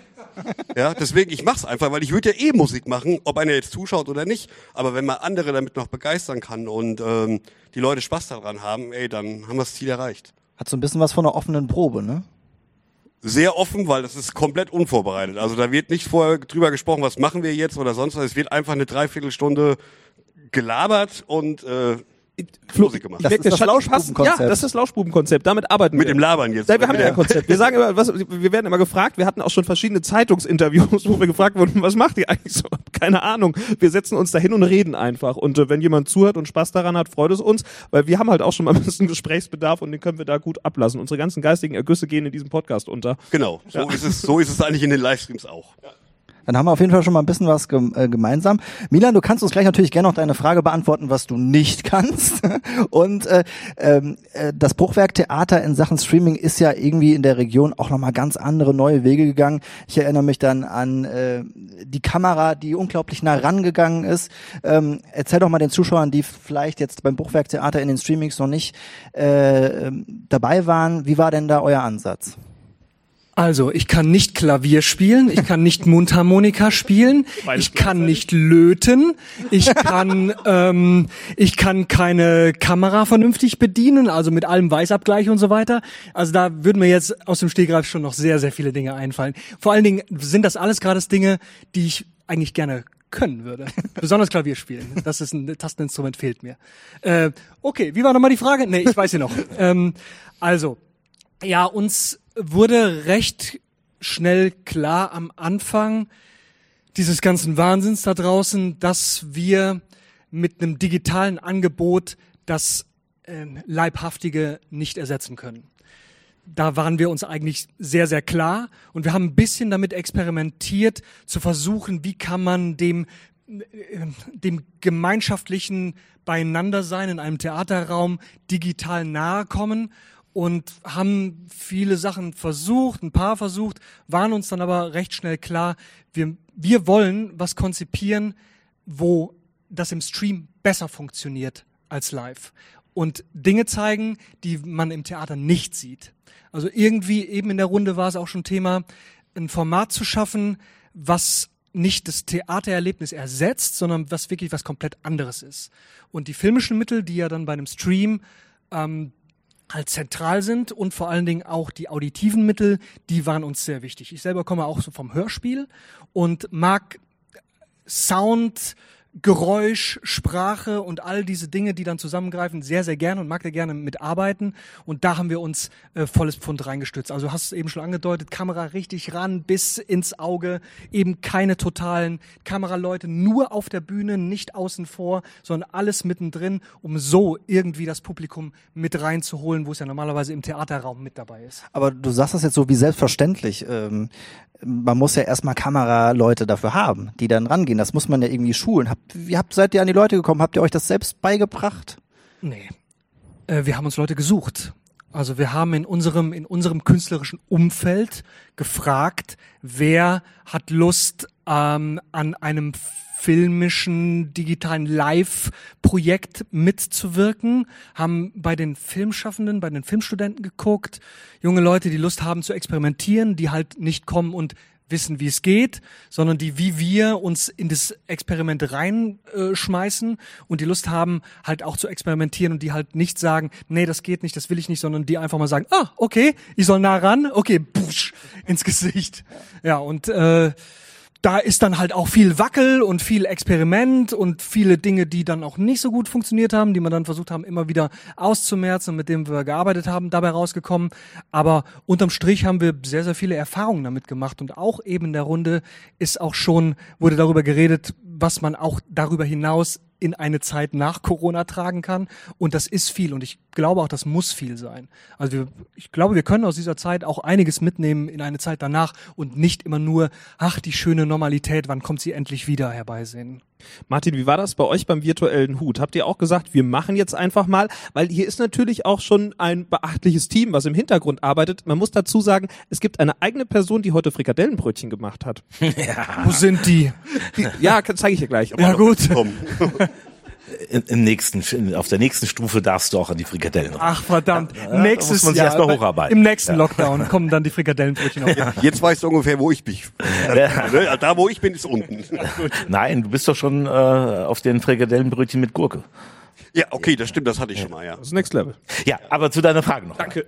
Ja, deswegen, ich mach's einfach, weil ich würde ja eh Musik machen, ob einer jetzt zuschaut oder nicht. Aber wenn man andere damit noch begeistern kann und ähm, die Leute Spaß daran haben, ey, dann haben wir das Ziel erreicht. Hat so ein bisschen was von einer offenen Probe, ne? Sehr offen, weil das ist komplett unvorbereitet. Also da wird nicht vorher drüber gesprochen, was machen wir jetzt oder sonst was. Es wird einfach eine Dreiviertelstunde gelabert und äh, Musik gemacht. Das ist das Lauschbubenkonzept. Ja, das ist das Lauschbubenkonzept. Damit arbeiten Mit wir. dem Labern jetzt. Ja, wir haben ja ein Konzept. Wir sagen immer, was, wir werden immer gefragt. Wir hatten auch schon verschiedene Zeitungsinterviews, wo wir gefragt wurden, was macht ihr eigentlich so? Keine Ahnung. Wir setzen uns da hin und reden einfach. Und äh, wenn jemand zuhört und Spaß daran hat, freut es uns, weil wir haben halt auch schon mal ein bisschen Gesprächsbedarf und den können wir da gut ablassen. Unsere ganzen geistigen Ergüsse gehen in diesem Podcast unter. Genau, so ist es, so ist es eigentlich in den Livestreams auch. Dann haben wir auf jeden Fall schon mal ein bisschen was äh, gemeinsam. Milan, du kannst uns gleich natürlich gerne noch deine Frage beantworten, was du nicht kannst. Und äh, ähm, äh, das Bruchwerk Theater in Sachen Streaming ist ja irgendwie in der Region auch nochmal ganz andere neue Wege gegangen. Ich erinnere mich dann an äh, die Kamera, die unglaublich nah rangegangen ist. Ähm, erzähl doch mal den Zuschauern, die vielleicht jetzt beim Bruchwerk Theater in den Streamings noch nicht äh, ähm, dabei waren, wie war denn da euer Ansatz? Also, ich kann nicht Klavier spielen, ich kann nicht Mundharmonika spielen, ich kann nicht löten, ich kann ähm, ich kann keine Kamera vernünftig bedienen, also mit allem Weißabgleich und so weiter. Also da würden mir jetzt aus dem Stegreif schon noch sehr sehr viele Dinge einfallen. Vor allen Dingen sind das alles gerade Dinge, die ich eigentlich gerne können würde. Besonders Klavier spielen. Das ist ein Tasteninstrument, fehlt mir. Äh, okay, wie war nochmal die Frage? Nee, ich weiß sie noch. ähm, also, ja, uns wurde recht schnell klar am Anfang dieses ganzen Wahnsinns da draußen, dass wir mit einem digitalen Angebot das ähm, Leibhaftige nicht ersetzen können. Da waren wir uns eigentlich sehr, sehr klar und wir haben ein bisschen damit experimentiert, zu versuchen, wie kann man dem äh, dem gemeinschaftlichen Beieinandersein in einem Theaterraum digital nahe kommen und haben viele Sachen versucht, ein paar versucht, waren uns dann aber recht schnell klar, wir, wir wollen was konzipieren, wo das im Stream besser funktioniert als live und Dinge zeigen, die man im Theater nicht sieht. Also irgendwie eben in der Runde war es auch schon Thema, ein Format zu schaffen, was nicht das Theatererlebnis ersetzt, sondern was wirklich was komplett anderes ist. Und die filmischen Mittel, die ja dann bei einem Stream ähm, halt zentral sind und vor allen Dingen auch die auditiven Mittel, die waren uns sehr wichtig. Ich selber komme auch so vom Hörspiel und mag Sound, Geräusch, Sprache und all diese Dinge, die dann zusammengreifen, sehr, sehr gerne und mag da gerne mitarbeiten. Und da haben wir uns äh, volles Pfund reingestützt. Also hast es eben schon angedeutet, Kamera richtig ran bis ins Auge, eben keine totalen Kameraleute, nur auf der Bühne, nicht außen vor, sondern alles mittendrin, um so irgendwie das Publikum mit reinzuholen, wo es ja normalerweise im Theaterraum mit dabei ist. Aber du sagst das jetzt so wie selbstverständlich. Ähm, man muss ja erstmal Kameraleute dafür haben, die dann rangehen. Das muss man ja irgendwie schulen. Wie habt, seid ihr an die Leute gekommen? Habt ihr euch das selbst beigebracht? Nee. Äh, wir haben uns Leute gesucht. Also wir haben in unserem, in unserem künstlerischen Umfeld gefragt, wer hat Lust ähm, an einem filmischen, digitalen Live-Projekt mitzuwirken, haben bei den Filmschaffenden, bei den Filmstudenten geguckt, junge Leute, die Lust haben zu experimentieren, die halt nicht kommen und wissen, wie es geht, sondern die wie wir uns in das Experiment reinschmeißen und die Lust haben, halt auch zu experimentieren und die halt nicht sagen, nee, das geht nicht, das will ich nicht, sondern die einfach mal sagen, ah, okay, ich soll nah ran, okay, busch, ins Gesicht. Ja, und äh, da ist dann halt auch viel Wackel und viel Experiment und viele Dinge, die dann auch nicht so gut funktioniert haben, die man dann versucht haben, immer wieder auszumerzen und mit denen wir gearbeitet haben, dabei rausgekommen. Aber unterm Strich haben wir sehr, sehr viele Erfahrungen damit gemacht und auch eben in der Runde ist auch schon, wurde darüber geredet, was man auch darüber hinaus in eine Zeit nach Corona tragen kann. Und das ist viel. Und ich glaube auch, das muss viel sein. Also wir, ich glaube, wir können aus dieser Zeit auch einiges mitnehmen in eine Zeit danach und nicht immer nur, ach, die schöne Normalität, wann kommt sie endlich wieder herbeisehen. Martin, wie war das bei euch beim virtuellen Hut? Habt ihr auch gesagt, wir machen jetzt einfach mal, weil hier ist natürlich auch schon ein beachtliches Team, was im Hintergrund arbeitet. Man muss dazu sagen, es gibt eine eigene Person, die heute Frikadellenbrötchen gemacht hat. Wo sind die? Die, ja, zeige ich dir gleich. Ja gut. Im, im nächsten, auf der nächsten Stufe darfst du auch an die Frikadellen ran. Ach verdammt. Ja, Nächstes muss man sich Jahr. erst mal hocharbeiten. Im nächsten Lockdown kommen dann die Frikadellenbrötchen auf. Jetzt weißt du ungefähr, wo ich bin. Ne, Da, wo ich bin, ist unten. Nein, du bist doch schon äh, auf den Frikadellenbrötchen mit Gurke. Ja, okay, das stimmt, das hatte ich schon mal, ja. Das ist Next Level. Ja, aber zu deiner Frage noch. Danke.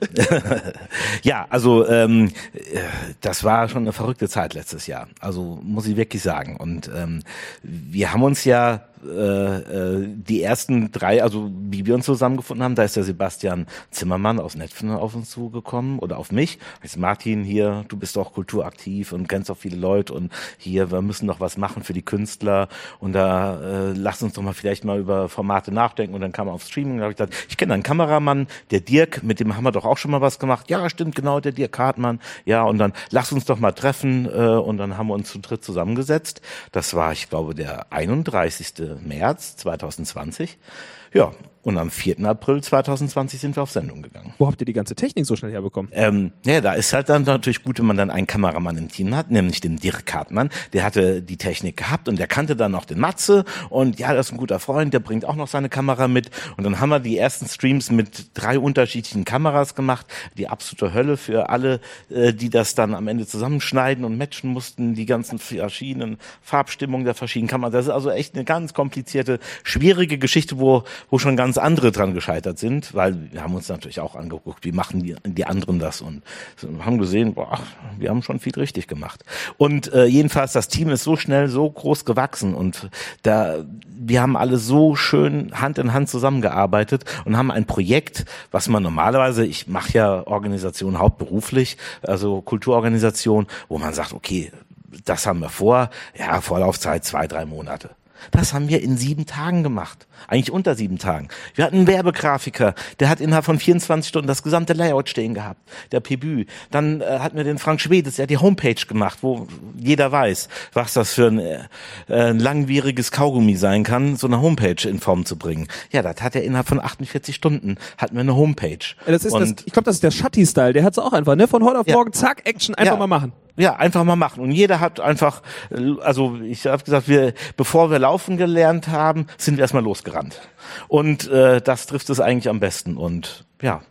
ja, also ähm, äh, das war schon eine verrückte Zeit letztes Jahr. Also muss ich wirklich sagen. Und ähm, wir haben uns ja äh, äh, die ersten drei, also wie wir uns zusammengefunden haben, da ist der Sebastian Zimmermann aus Netfen auf uns zugekommen oder auf mich. Jetzt Martin hier, du bist doch kulturaktiv und kennst auch viele Leute und hier, wir müssen doch was machen für die Künstler und da äh, lass uns doch mal vielleicht mal über Formate nachdenken und dann kam er auf Streaming und da habe ich gesagt, ich kenne einen Kameramann, der Dirk, mit dem haben wir doch auch schon mal was gemacht. Ja, stimmt, genau, der Dirk Hartmann. Ja, und dann lass uns doch mal treffen äh, und dann haben wir uns zu dritt zusammengesetzt. Das war, ich glaube, der 31. März 2020. Ja, und am 4. April 2020 sind wir auf Sendung gegangen. Wo habt ihr die ganze Technik so schnell herbekommen? Ähm, ja, da ist halt dann natürlich gut, wenn man dann einen Kameramann im Team hat, nämlich den Dirk Hartmann. Der hatte die Technik gehabt und der kannte dann noch den Matze und ja, das ist ein guter Freund, der bringt auch noch seine Kamera mit. Und dann haben wir die ersten Streams mit drei unterschiedlichen Kameras gemacht. Die absolute Hölle für alle, äh, die das dann am Ende zusammenschneiden und matchen mussten, die ganzen verschiedenen Farbstimmungen der verschiedenen Kameras. Das ist also echt eine ganz komplizierte, schwierige Geschichte, wo, wo schon ganz andere dran gescheitert sind, weil wir haben uns natürlich auch angeguckt, wie machen die, die anderen das und haben gesehen, boah, wir haben schon viel richtig gemacht. Und äh, jedenfalls, das Team ist so schnell, so groß gewachsen und da, wir haben alle so schön Hand in Hand zusammengearbeitet und haben ein Projekt, was man normalerweise, ich mache ja Organisation hauptberuflich, also Kulturorganisation, wo man sagt, okay, das haben wir vor, ja, Vorlaufzeit zwei, drei Monate. Das haben wir in sieben Tagen gemacht. Eigentlich unter sieben Tagen. Wir hatten einen Werbegrafiker, der hat innerhalb von 24 Stunden das gesamte Layout stehen gehabt, der Pebü. Dann äh, hatten wir den Frank Schwedes, der hat die Homepage gemacht, wo jeder weiß, was das für ein, äh, langwieriges Kaugummi sein kann, so eine Homepage in Form zu bringen. Ja, das hat er innerhalb von 48 Stunden, hatten wir eine Homepage. Ja, das ist das, Und- ich glaube, das ist der Shutty-Style. Der hat's auch einfach, ne? Von heute auf Ja. morgen, zack, Action, einfach Ja. mal machen. Ja, einfach mal machen. Und jeder hat einfach, also ich habe gesagt, wir, bevor wir laufen gelernt haben, sind wir erstmal losgerannt. Und äh, das trifft es eigentlich am besten. Und ja,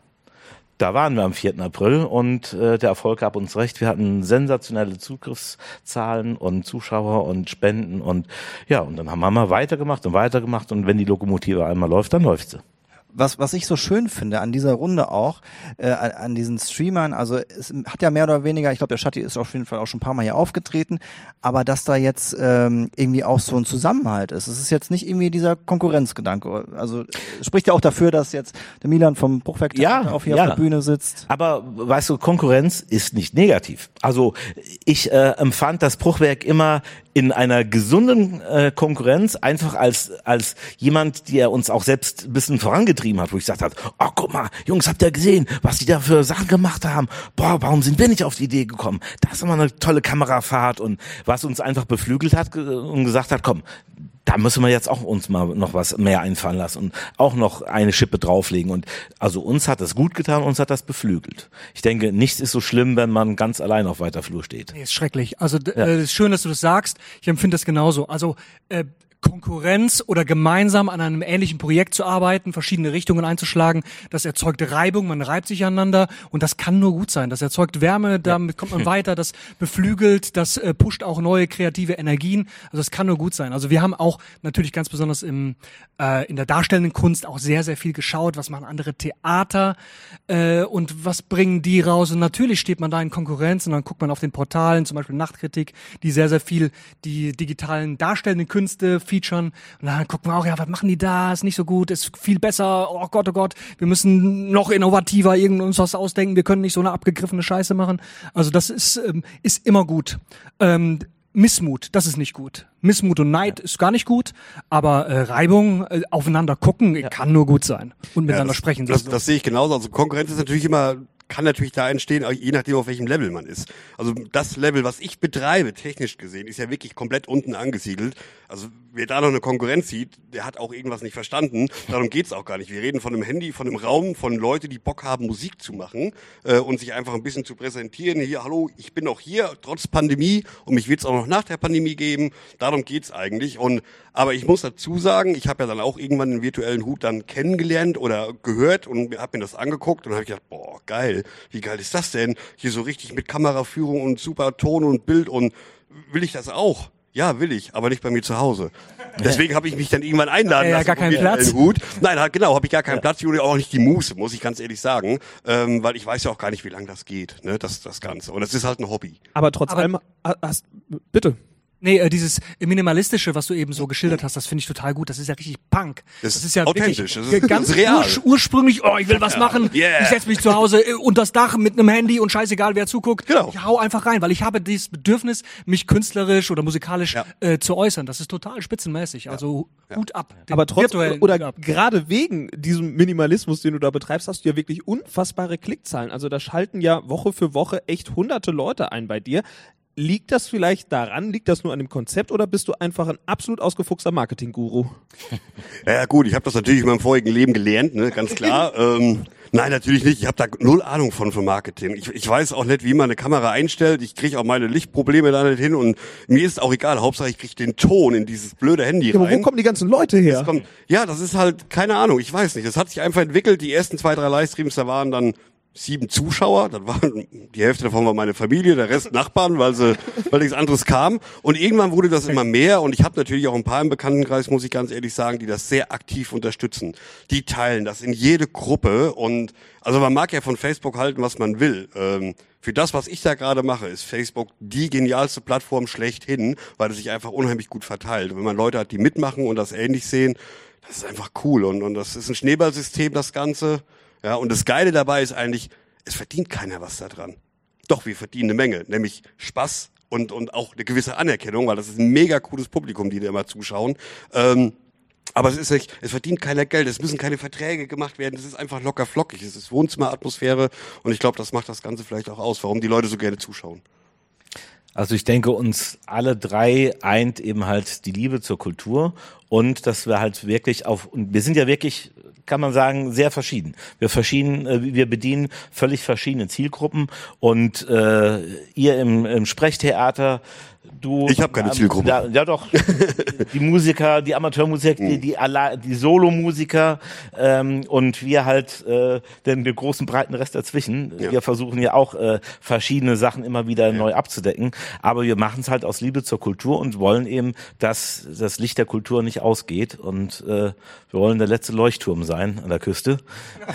da waren wir am 4. April und äh, der Erfolg gab uns recht. Wir hatten sensationelle Zugriffszahlen und Zuschauer und Spenden und ja, und dann haben wir mal weitergemacht und weitergemacht und wenn die Lokomotive einmal läuft, dann läuft sie. Was, was ich so schön finde an dieser Runde auch, äh, an, diesen Streamern, also es hat ja mehr oder weniger, ich glaube, der Shatti ist auf jeden Fall auch schon ein paar Mal hier aufgetreten, aber dass da jetzt ähm, irgendwie auch so ein Zusammenhalt ist. Es ist jetzt nicht irgendwie dieser Konkurrenzgedanke. Also es spricht ja auch dafür, dass jetzt der Milan vom Bruchwerk Ja, auf hier ja. auf der Bühne sitzt. Aber weißt du, Konkurrenz ist nicht negativ. Also ich äh, empfand das Bruchwerk immer in einer gesunden äh, Konkurrenz einfach als als jemand, der uns auch selbst ein bisschen vorangetrieben hat, wo ich gesagt habe, oh guck mal, Jungs, habt ihr gesehen, was die da für Sachen gemacht haben? Boah, warum sind wir nicht auf die Idee gekommen? Das ist immer eine tolle Kamerafahrt und was uns einfach beflügelt hat und gesagt hat, komm, da müssen wir jetzt auch uns mal noch was mehr einfallen lassen und auch noch eine Schippe drauflegen. Und also uns hat das gut getan, uns hat das beflügelt. Ich denke, nichts ist so schlimm, wenn man ganz allein auf weiter Flur steht. Nee, ist schrecklich. Also d- äh, ist schön, dass du das sagst. Ich empfinde das genauso. Also äh, Konkurrenz oder gemeinsam an einem ähnlichen Projekt zu arbeiten, verschiedene Richtungen einzuschlagen, das erzeugt Reibung, man reibt sich aneinander und das kann nur gut sein. Das erzeugt Wärme, damit kommt man weiter, das beflügelt, das äh, pusht auch neue kreative Energien. Also das kann nur gut sein. Also wir haben auch natürlich ganz besonders im, äh, in der darstellenden Kunst auch sehr, sehr viel geschaut, was machen andere Theater äh, und was bringen die raus. Und natürlich steht man da in Konkurrenz und dann guckt man auf den Portalen, zum Beispiel Nachtkritik, die sehr, sehr viel die digitalen darstellenden Künste featuren. Und dann gucken wir auch, ja, was machen die da? Ist nicht so gut, ist viel besser. Oh Gott, oh Gott, wir müssen noch innovativer irgend uns was ausdenken. Wir können nicht so eine abgegriffene Scheiße machen. Also das ist, ähm, ist immer gut. Ähm, Missmut, das ist nicht gut. Missmut und Neid ist gar nicht gut, aber äh, Reibung, äh, aufeinander gucken, kann nur gut sein. Und miteinander das, sprechen. Das, das sehe ich genauso. Also Konkurrenz ist natürlich immer kann natürlich da entstehen, je nachdem auf welchem Level man ist. Also das Level, was ich betreibe, technisch gesehen, ist ja wirklich komplett unten angesiedelt. Also wer da noch eine Konkurrenz sieht, der hat auch irgendwas nicht verstanden. Darum geht's auch gar nicht. Wir reden von einem Handy, von einem Raum, von Leuten, die Bock haben, Musik zu machen äh, und sich einfach ein bisschen zu präsentieren. Hier, hallo, ich bin auch hier, trotz Pandemie und mich wird's auch noch nach der Pandemie geben. Darum geht's eigentlich. Und aber ich muss dazu sagen, ich habe ja dann auch irgendwann den virtuellen Hut dann kennengelernt oder gehört und habe mir das angeguckt und habe gedacht, boah, geil, wie geil ist das denn? Hier so richtig mit Kameraführung und super Ton und Bild und will ich das auch? Ja, will ich, aber nicht bei mir zu Hause. Deswegen habe ich mich dann irgendwann einladen Ja, lassen. gar keinen Platz. Hut. Nein, genau, habe ich gar keinen Platz und auch nicht die Muße, muss ich ganz ehrlich sagen, ähm, weil ich weiß ja auch gar nicht, wie lange das geht, ne, das das Ganze. Und es ist halt ein Hobby. Aber trotz Aber- allem, ha- hast, bitte. Nee, äh, dieses Minimalistische, was du eben so geschildert hast, das finde ich total gut. Das ist ja richtig Punk. Das Das, ist ja authentisch, wirklich das ist- ganz real. urs ursprünglich, oh, ich will was machen. Yeah. Ich setze mich zu Hause äh, unter das Dach mit einem Handy und scheißegal, wer zuguckt. Genau. Ich hau einfach rein, weil ich habe dieses Bedürfnis, mich künstlerisch oder musikalisch Ja. äh, zu äußern. Das ist total spitzenmäßig. Also Hut ab. Aber trotz, virtuellen Hut oder gerade wegen diesem Minimalismus, den du da betreibst, hast du ja wirklich unfassbare Klickzahlen. Also da schalten ja Woche für Woche echt hunderte Leute ein bei dir. Liegt das vielleicht daran, liegt das nur an dem Konzept oder bist du einfach ein absolut ausgefuchster Marketing-Guru? Ja, gut, ich habe das natürlich in meinem vorigen Leben gelernt, ne, ganz klar. ähm, nein, natürlich nicht. Ich habe da null Ahnung von von Marketing. Ich, ich weiß auch nicht, wie man eine Kamera einstellt. Ich kriege auch meine Lichtprobleme da nicht hin und mir ist auch egal. Hauptsache ich kriege den Ton in dieses blöde Handy Ja, aber rein. wo kommen die ganzen Leute her? Das kommt, ja, das ist halt, keine Ahnung, ich weiß nicht. Das hat sich einfach entwickelt. Die ersten zwei, drei Livestreams, da waren dann sieben Zuschauer. Das waren, die Hälfte davon war meine Familie, der Rest Nachbarn, weil sie, weil nichts anderes kam. Und irgendwann wurde das immer mehr. Und ich habe natürlich auch ein paar im Bekanntenkreis, muss ich ganz ehrlich sagen, die das sehr aktiv unterstützen. Die teilen das in jede Gruppe. Und also man mag ja von Facebook halten, was man will. Ähm, für das, was ich da gerade mache, ist Facebook die genialste Plattform schlechthin, weil es sich einfach unheimlich gut verteilt. Und wenn man Leute hat, die mitmachen und das ähnlich sehen, das ist einfach cool. Und, und das ist ein Schneeballsystem, das Ganze. Ja, und das Geile dabei ist eigentlich, es verdient keiner was daran. Doch, wir verdienen eine Menge, nämlich Spaß und, und auch eine gewisse Anerkennung, weil das ist ein mega cooles Publikum, die da immer zuschauen. Ähm, aber es ist nicht, es verdient keiner Geld, es müssen keine Verträge gemacht werden, es ist einfach locker flockig, es ist Wohnzimmeratmosphäre und ich glaube, das macht das Ganze vielleicht auch aus, warum die Leute so gerne zuschauen. Also ich denke, uns alle drei eint eben halt die Liebe zur Kultur und dass wir halt wirklich auf, und wir sind ja wirklich, kann man sagen, sehr verschieden. Wir verschieden, äh, wir bedienen völlig verschiedene Zielgruppen und äh, ihr im, im Sprechtheater, du. Ich hab keine Zielgruppe. Ja, ja doch. die Musiker, die Amateurmusiker, die, die, Alla- die Solomusiker ähm, und wir halt äh, den, den großen breiten Rest dazwischen. Ja. Wir versuchen ja auch äh, verschiedene Sachen immer wieder neu abzudecken, aber wir machen es halt aus Liebe zur Kultur und wollen eben, dass das Licht der Kultur nicht ausgeht und äh, wir wollen der letzte Leuchtturm sein an der Küste.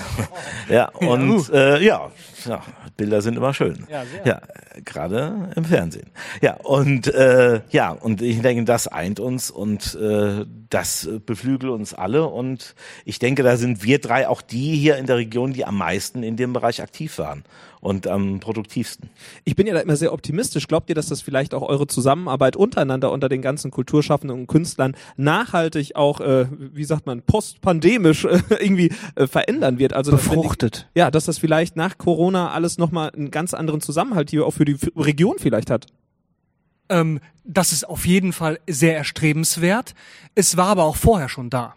ja, und äh, ja, ja, Bilder sind immer schön. Ja, sehr. Ja, gerade im Fernsehen. Ja, und äh, ja, und ich denke, das eint uns und äh, das beflügelt uns alle. Und ich denke, da sind wir drei auch die hier in der Region, die am meisten in dem Bereich aktiv waren und am produktivsten. Ich bin ja da immer sehr optimistisch. Glaubt ihr, dass das vielleicht auch eure Zusammenarbeit untereinander unter den ganzen Kulturschaffenden und Künstlern nachhaltig auch, äh, wie sagt man, postpandemisch äh, irgendwie äh, verändern wird? Also Befruchtet. Ja, dass das vielleicht nach Corona alles nochmal einen ganz anderen Zusammenhalt hier auch für die F- Region vielleicht hat. Ähm, das ist auf jeden Fall sehr erstrebenswert. Es war aber auch vorher schon da.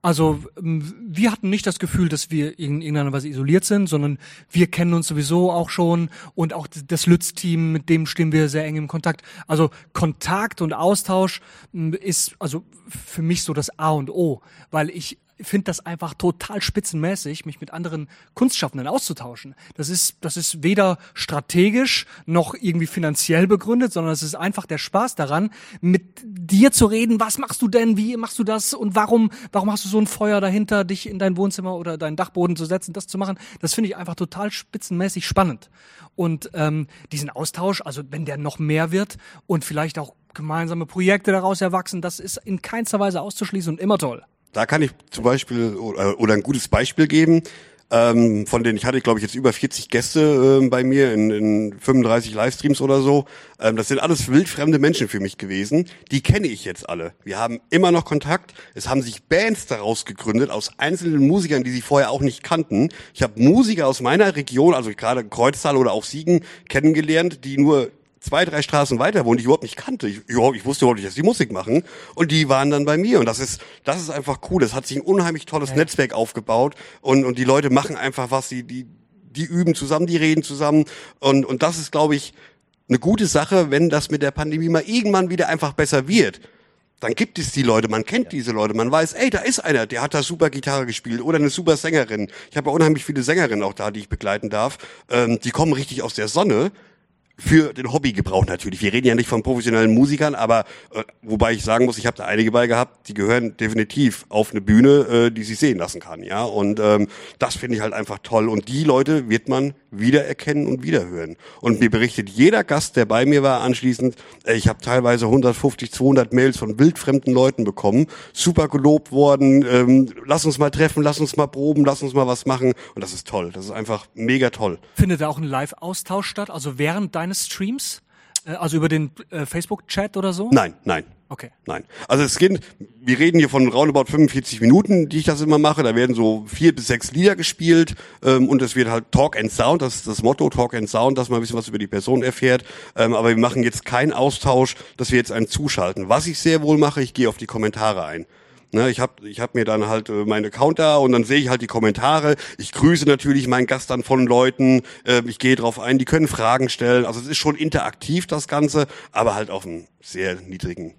Also ähm, wir hatten nicht das Gefühl, dass wir in irgendeiner Weise isoliert sind, sondern wir kennen uns sowieso auch schon und auch das Lütz-Team, mit dem stehen wir sehr eng im Kontakt. Also Kontakt und Austausch ist also für mich so das A und O, weil ich finde das einfach total spitzenmäßig, mich mit anderen Kunstschaffenden auszutauschen. Das ist, das ist weder strategisch noch irgendwie finanziell begründet, sondern es ist einfach der Spaß daran, mit dir zu reden. Was machst du denn? Wie machst du das? Und warum, warum hast du so ein Feuer dahinter, dich in dein Wohnzimmer oder deinen Dachboden zu setzen, das zu machen? Das finde ich einfach total spitzenmäßig spannend. Und ähm, diesen Austausch, also wenn der noch mehr wird und vielleicht auch gemeinsame Projekte daraus erwachsen, das ist in keinster Weise auszuschließen und immer toll. Da kann ich zum Beispiel oder, oder ein gutes Beispiel geben. ähm, von denen ich hatte, glaube ich, jetzt über 40 Gäste äh, bei mir in, in 35 Livestreams oder so. Ähm, das sind alles wildfremde Menschen für mich gewesen. Die kenne ich jetzt alle. Wir haben immer noch Kontakt. Es haben sich Bands daraus gegründet aus einzelnen Musikern, die sie vorher auch nicht kannten. Ich habe Musiker aus meiner Region, also gerade Kreuztal oder auch Siegen, kennengelernt, die nur zwei, drei Straßen weiter wohnen, die ich überhaupt nicht kannte. Ich, ich wusste überhaupt nicht, dass die Musik machen. Und die waren dann bei mir. Und das ist, das ist einfach cool. Es hat sich ein unheimlich tolles ja. Netzwerk aufgebaut. Und, und die Leute machen einfach was, die, die, die üben zusammen, die reden zusammen. Und, und das ist, glaube ich, eine gute Sache, wenn das mit der Pandemie mal irgendwann wieder einfach besser wird. Dann gibt es die Leute, man kennt diese Leute, man weiß, ey, da ist einer, der hat da super Gitarre gespielt oder eine super Sängerin. Ich habe ja unheimlich viele Sängerinnen auch da, die ich begleiten darf. Ähm, die kommen richtig aus der Sonne für den Hobbygebrauch natürlich. Wir reden ja nicht von professionellen Musikern, aber äh, wobei ich sagen muss, ich habe da einige bei gehabt, die gehören definitiv auf eine Bühne, äh, die sich sehen lassen kann, ja. Und ähm, das finde ich halt einfach toll. Und die Leute wird man wiedererkennen und wiederhören. Und mir berichtet jeder Gast, der bei mir war, anschließend, äh, ich habe teilweise 150, 200 Mails von wildfremden Leuten bekommen, super gelobt worden, ähm, lass uns mal treffen, lass uns mal proben, lass uns mal was machen. Und das ist toll. Das ist einfach mega toll. Findet da auch ein Live-Austausch statt? Also während deines deines Streams? Äh, also über den äh, Facebook-Chat oder so? Nein, nein. Okay. Nein. Also es geht, wir reden hier von roundabout 45 Minuten, die ich das immer mache. Da werden so vier bis sechs Lieder gespielt ähm, und es wird halt Talk and Sound, das ist das Motto, Talk and Sound, dass man ein bisschen was über die Person erfährt. Ähm, aber wir machen jetzt keinen Austausch, dass wir jetzt einen zuschalten. Was ich sehr wohl mache, ich gehe auf die Kommentare ein. Ne, ich habe ich hab mir dann halt äh, meinen Account da und dann sehe ich halt die Kommentare. Ich grüße natürlich meinen Gast dann von Leuten. Äh, ich gehe drauf ein, die können Fragen stellen. Also es ist schon interaktiv das Ganze, aber halt auf einem sehr niedrigen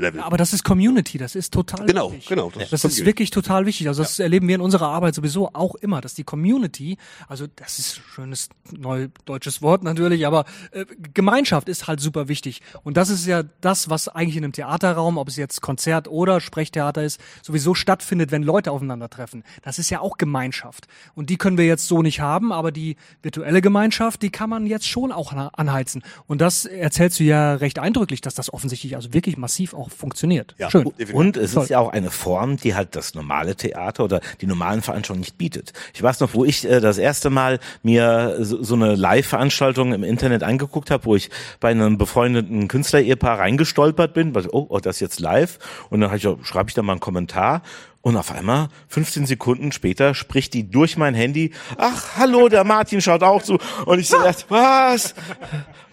Level. Aber das ist Community, das ist total genau, wichtig. Genau, das, das ist wirklich total wichtig. Also das ja. erleben wir in unserer Arbeit sowieso auch immer, dass die Community, also das ist ein schönes neudeutsches Wort natürlich, aber äh, Gemeinschaft ist halt super wichtig. Und das ist ja das, was eigentlich in einem Theaterraum, ob es jetzt Konzert oder Sprechtheater ist, sowieso stattfindet, wenn Leute aufeinandertreffen. Das ist ja auch Gemeinschaft. Und die können wir jetzt so nicht haben, aber die virtuelle Gemeinschaft, die kann man jetzt schon auch anheizen. Und das erzählst du ja recht eindrücklich, dass das offensichtlich also wirklich massiv auch funktioniert. Ja, Schön. Und es Toll. ist ja auch eine Form, die halt das normale Theater oder die normalen Veranstaltungen nicht bietet. Ich weiß noch, wo ich äh, das erste Mal mir so, so eine Live-Veranstaltung im Internet angeguckt habe, wo ich bei einem befreundeten Künstler-Ehepaar reingestolpert bin, weil, oh, oh, das ist jetzt live. Und dann ich, schreibe ich da mal einen Kommentar und auf einmal, 15 Sekunden später, spricht die durch mein Handy, ach, hallo, der Martin schaut auch zu. Und ich so, was?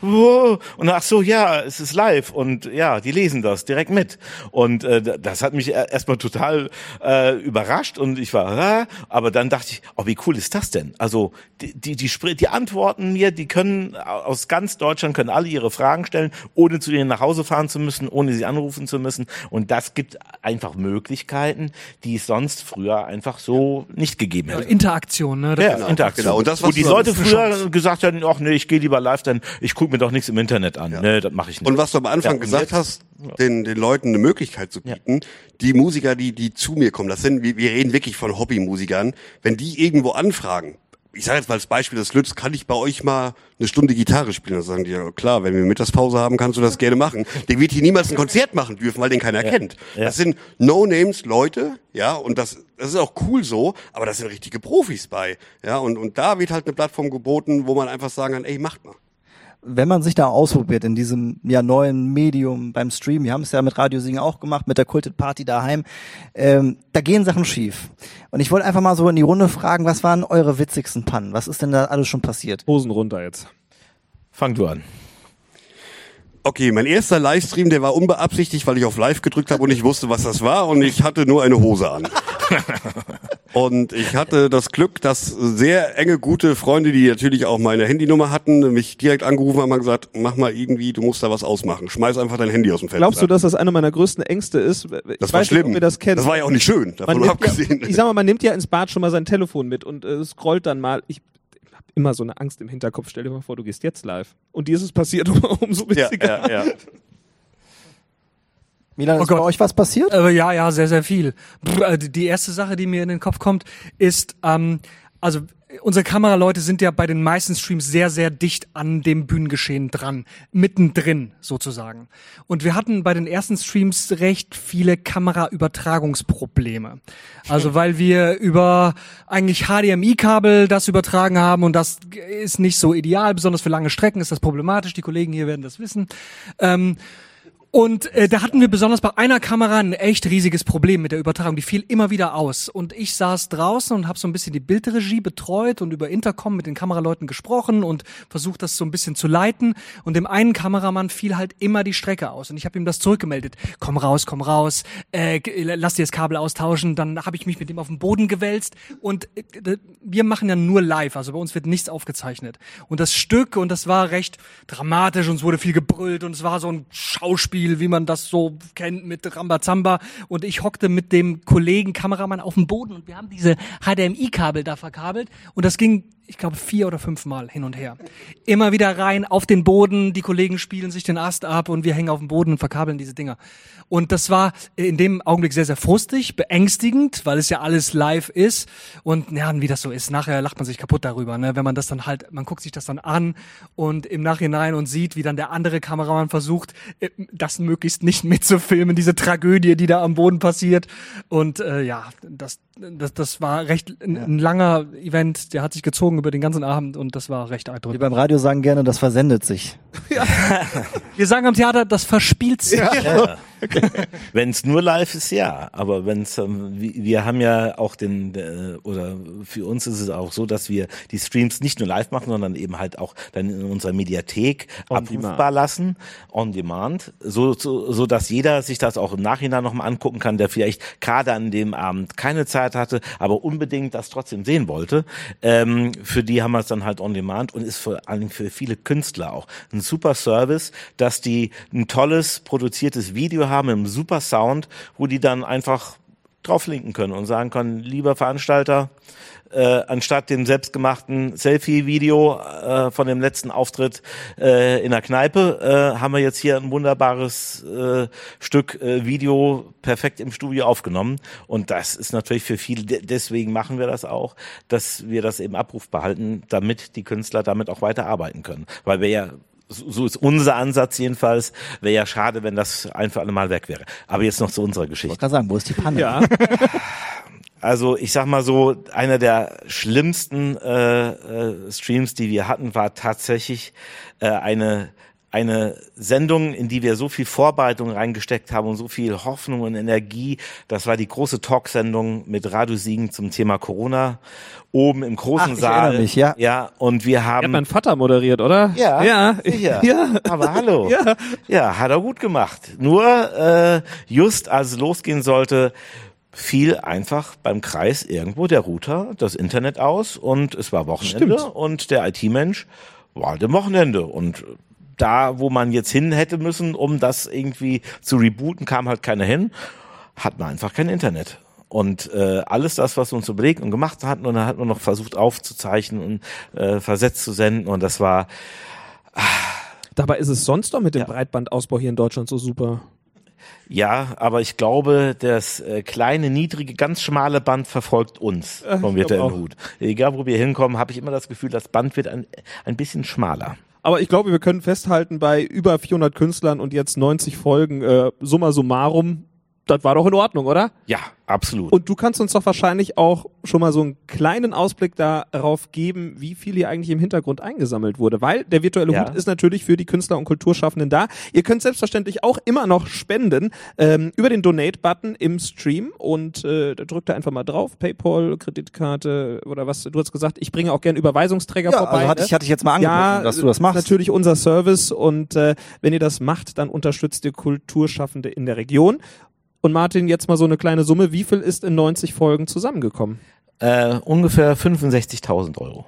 Wo? Und ach so, ja, es ist live. Und ja, die lesen das direkt mit. Und äh, das hat mich erstmal total äh, überrascht. Und ich war, äh, aber dann dachte ich, oh, wie cool ist das denn? Also die, die, die, die antworten mir, die können aus ganz Deutschland, können alle ihre Fragen stellen, ohne zu denen nach Hause fahren zu müssen, ohne sie anrufen zu müssen. Und das gibt einfach Möglichkeiten, die es sonst früher einfach so nicht gegeben hätte. Interaktion, ne? Das ja, genau. Interaktion. Genau. Und das, was Wo die Leute früher gesagt haben, ach nee, ich gehe lieber live, denn ich gucke mir doch nichts im Internet an. Ja. Nee, das mache ich nicht. Und was du am Anfang ja, gesagt jetzt, hast, den, den Leuten eine Möglichkeit zu bieten, die Musiker, die, die zu mir kommen, das sind, wir, wir reden wirklich von Hobbymusikern, wenn die irgendwo anfragen, ich sage jetzt mal als Beispiel das Lütz, kann ich bei euch mal eine Stunde Gitarre spielen? Dann sagen die, ja klar, wenn wir Mittagspause haben, kannst du das gerne machen. Der wird hier niemals ein Konzert machen dürfen, weil den keiner ja. kennt. Ja. Das sind No-Names-Leute, ja, und das, das ist auch cool so, aber das sind richtige Profis bei, ja, und, und da wird halt eine Plattform geboten, wo man einfach sagen kann, ey, macht mal wenn man sich da ausprobiert in diesem ja neuen Medium beim Stream, wir haben es ja mit Radio Singen auch gemacht, mit der Kulted Party daheim, ähm, da gehen Sachen schief. Und ich wollte einfach mal so in die Runde fragen, was waren eure witzigsten Pannen? Was ist denn da alles schon passiert? Hosen runter jetzt. Fang du an. Okay, mein erster Livestream, der war unbeabsichtigt, weil ich auf Live gedrückt habe und ich wusste, was das war und ich hatte nur eine Hose an. und ich hatte das Glück, dass sehr enge, gute Freunde, die natürlich auch meine Handynummer hatten, mich direkt angerufen haben und gesagt, mach mal irgendwie, du musst da was ausmachen. Schmeiß einfach dein Handy aus dem Fenster. Glaubst du, dass das eine meiner größten Ängste ist? Ich das war schlimm. Nicht, ihr das, das war ja auch nicht schön, davon abgesehen. Ja, ich sag mal, man nimmt ja ins Bad schon mal sein Telefon mit und äh, scrollt dann mal. Ich immer so eine Angst im Hinterkopf. Stell dir mal vor, du gehst jetzt live. Und dir ist es passiert, umso witziger. Ja, ja, ja. Milan, oh ist Gott. bei euch was passiert? Äh, ja, ja, sehr, sehr viel. Äh, die erste Sache, die mir in den Kopf kommt, ist, ähm, also unsere Kameraleute sind ja bei den meisten Streams sehr, sehr dicht an dem Bühnengeschehen dran, mittendrin sozusagen. Und wir hatten bei den ersten Streams recht viele Kameraübertragungsprobleme. Also weil wir über eigentlich HDMI-Kabel das übertragen haben und das ist nicht so ideal, besonders für lange Strecken ist das problematisch. Die Kollegen hier werden das wissen. Ähm, und äh, da hatten wir besonders bei einer Kamera ein echt riesiges Problem mit der Übertragung. Die fiel immer wieder aus. Und ich saß draußen und habe so ein bisschen die Bildregie betreut und über Intercom mit den Kameraleuten gesprochen und versucht, das so ein bisschen zu leiten. Und dem einen Kameramann fiel halt immer die Strecke aus. Und ich habe ihm das zurückgemeldet. Komm raus, komm raus, äh, lass dir das Kabel austauschen. Dann habe ich mich mit ihm auf den Boden gewälzt. Und äh, wir machen ja nur live. Also bei uns wird nichts aufgezeichnet. Und das Stück, und das war recht dramatisch und es wurde viel gebrüllt und es war so ein Schauspiel Spiel, wie man das so kennt mit Rambazamba. Und ich hockte mit dem Kollegen Kameramann auf dem Boden und wir haben diese HDMI-Kabel da verkabelt. Und das ging ich glaube, vier oder fünf Mal hin und her. Immer wieder rein auf den Boden, die Kollegen spielen sich den Ast ab und wir hängen auf dem Boden und verkabeln diese Dinger. Und das war in dem Augenblick sehr, sehr frustig, beängstigend, weil es ja alles live ist. Und ja, wie das so ist, nachher lacht man sich kaputt darüber, ne? wenn man das dann halt, man guckt sich das dann an und im Nachhinein und sieht, wie dann der andere Kameramann versucht, äh, das möglichst nicht mitzufilmen, diese Tragödie, die da am Boden passiert. Und äh, ja, das, das, das war recht ein, ja. ein langer Event, der hat sich gezogen über den ganzen Abend und das war recht eindrücklich. Wir beim Radio sagen gerne, das versendet sich. Ja. Wir sagen am Theater, das verspielt sich. Ja. Okay. wenn es nur live ist, ja. Aber wenn es, ähm, wir haben ja auch den, äh, oder für uns ist es auch so, dass wir die Streams nicht nur live machen, sondern eben halt auch dann in unserer Mediathek on abrufbar demand. lassen, on demand, so, so, so dass jeder sich das auch im Nachhinein nochmal angucken kann, der vielleicht gerade an dem Abend keine Zeit hatte, aber unbedingt das trotzdem sehen wollte. Ähm, für die haben wir es dann halt on demand und ist vor allen Dingen für viele Künstler auch ein super Service, dass die ein tolles produziertes Video haben im super Sound, wo die dann einfach drauflinken können und sagen können, lieber Veranstalter, äh, anstatt dem selbstgemachten Selfie-Video äh, von dem letzten Auftritt äh, in der Kneipe, äh, haben wir jetzt hier ein wunderbares äh, Stück äh, Video perfekt im Studio aufgenommen. Und das ist natürlich für viele, deswegen machen wir das auch, dass wir das eben abrufbar halten, damit die Künstler damit auch weiter arbeiten können. Weil wir ja so ist unser Ansatz jedenfalls. Wäre ja schade, wenn das ein für alle Mal weg wäre. Aber jetzt noch zu unserer Geschichte. Ich kann sagen, wo ist die Panne? Ja. Also ich sag mal so, einer der schlimmsten äh, äh, Streams, die wir hatten, war tatsächlich äh, eine eine Sendung, in die wir so viel Vorbereitung reingesteckt haben und so viel Hoffnung und Energie. Das war die große Talksendung mit Radio Siegen zum Thema Corona oben im großen Ach, Saal. Mich, ja. ja, und wir haben. Hat mein Vater moderiert, oder? Ja, ja, sicher. ja. Aber hallo. Ja. ja, hat er gut gemacht. Nur äh, just als es losgehen sollte, fiel einfach beim Kreis irgendwo der Router, das Internet aus und es war Wochenende Stimmt. und der IT-Mensch war halt im Wochenende und da, wo man jetzt hin hätte müssen, um das irgendwie zu rebooten, kam halt keiner hin, hat man einfach kein Internet. Und äh, alles das, was wir uns überlegt und gemacht hatten, und dann hat man noch versucht aufzuzeichnen und äh, versetzt zu senden. Und das war. Ah. Dabei ist es sonst doch mit dem ja. Breitbandausbau hier in Deutschland so super. Ja, aber ich glaube, das äh, kleine, niedrige, ganz schmale Band verfolgt uns vom virtuellen Hut. Egal, wo wir hinkommen, habe ich immer das Gefühl, das Band wird ein, ein bisschen schmaler. Aber ich glaube, wir können festhalten, bei über 400 Künstlern und jetzt 90 Folgen, äh, summa summarum, das war doch in Ordnung, oder? Ja, absolut. Und du kannst uns doch wahrscheinlich auch schon mal so einen kleinen Ausblick darauf geben, wie viel hier eigentlich im Hintergrund eingesammelt wurde, weil der virtuelle ja. Hut ist natürlich für die Künstler und Kulturschaffenden da. Ihr könnt selbstverständlich auch immer noch spenden ähm, über den Donate-Button im Stream und äh, da drückt ihr einfach mal drauf, Paypal, Kreditkarte oder was. Du hast gesagt, ich bringe auch gerne Überweisungsträger ja, vorbei. Also hatte, ne? ich, hatte ich jetzt mal angeboten, ja, dass du das machst. Natürlich unser Service und äh, wenn ihr das macht, dann unterstützt ihr Kulturschaffende in der Region. Und Martin, jetzt mal so eine kleine Summe. Wie viel ist in 90 Folgen zusammengekommen? Äh, ungefähr 65.000 Euro.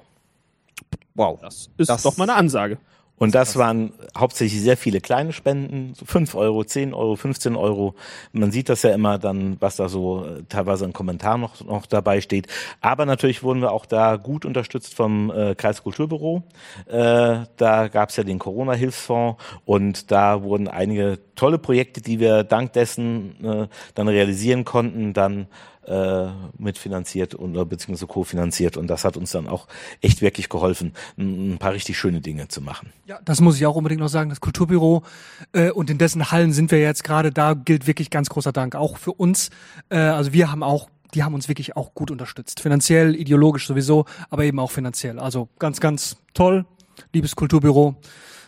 Wow. Das ist das doch mal eine Ansage. Und das waren hauptsächlich sehr viele kleine Spenden, so 5 Euro, 10 Euro, 15 Euro. Man sieht das ja immer dann, was da so äh, teilweise ein Kommentar noch, noch dabei steht. Aber natürlich wurden wir auch da gut unterstützt vom äh, Kreiskulturbüro. Äh, da gab es ja den Corona-Hilfsfonds und da wurden einige tolle Projekte, die wir dank dessen äh, dann realisieren konnten, dann äh, mitfinanziert oder beziehungsweise kofinanziert und das hat uns dann auch echt wirklich geholfen, ein, paar richtig schöne Dinge zu machen. Ja, das muss ich auch unbedingt noch sagen. Das Kulturbüro äh, und in dessen Hallen sind wir jetzt gerade. Da gilt wirklich ganz großer Dank auch für uns. Äh, also wir haben auch die haben uns wirklich auch gut unterstützt. Finanziell, ideologisch sowieso, aber eben auch finanziell. Also ganz, ganz toll. Liebes Kulturbüro.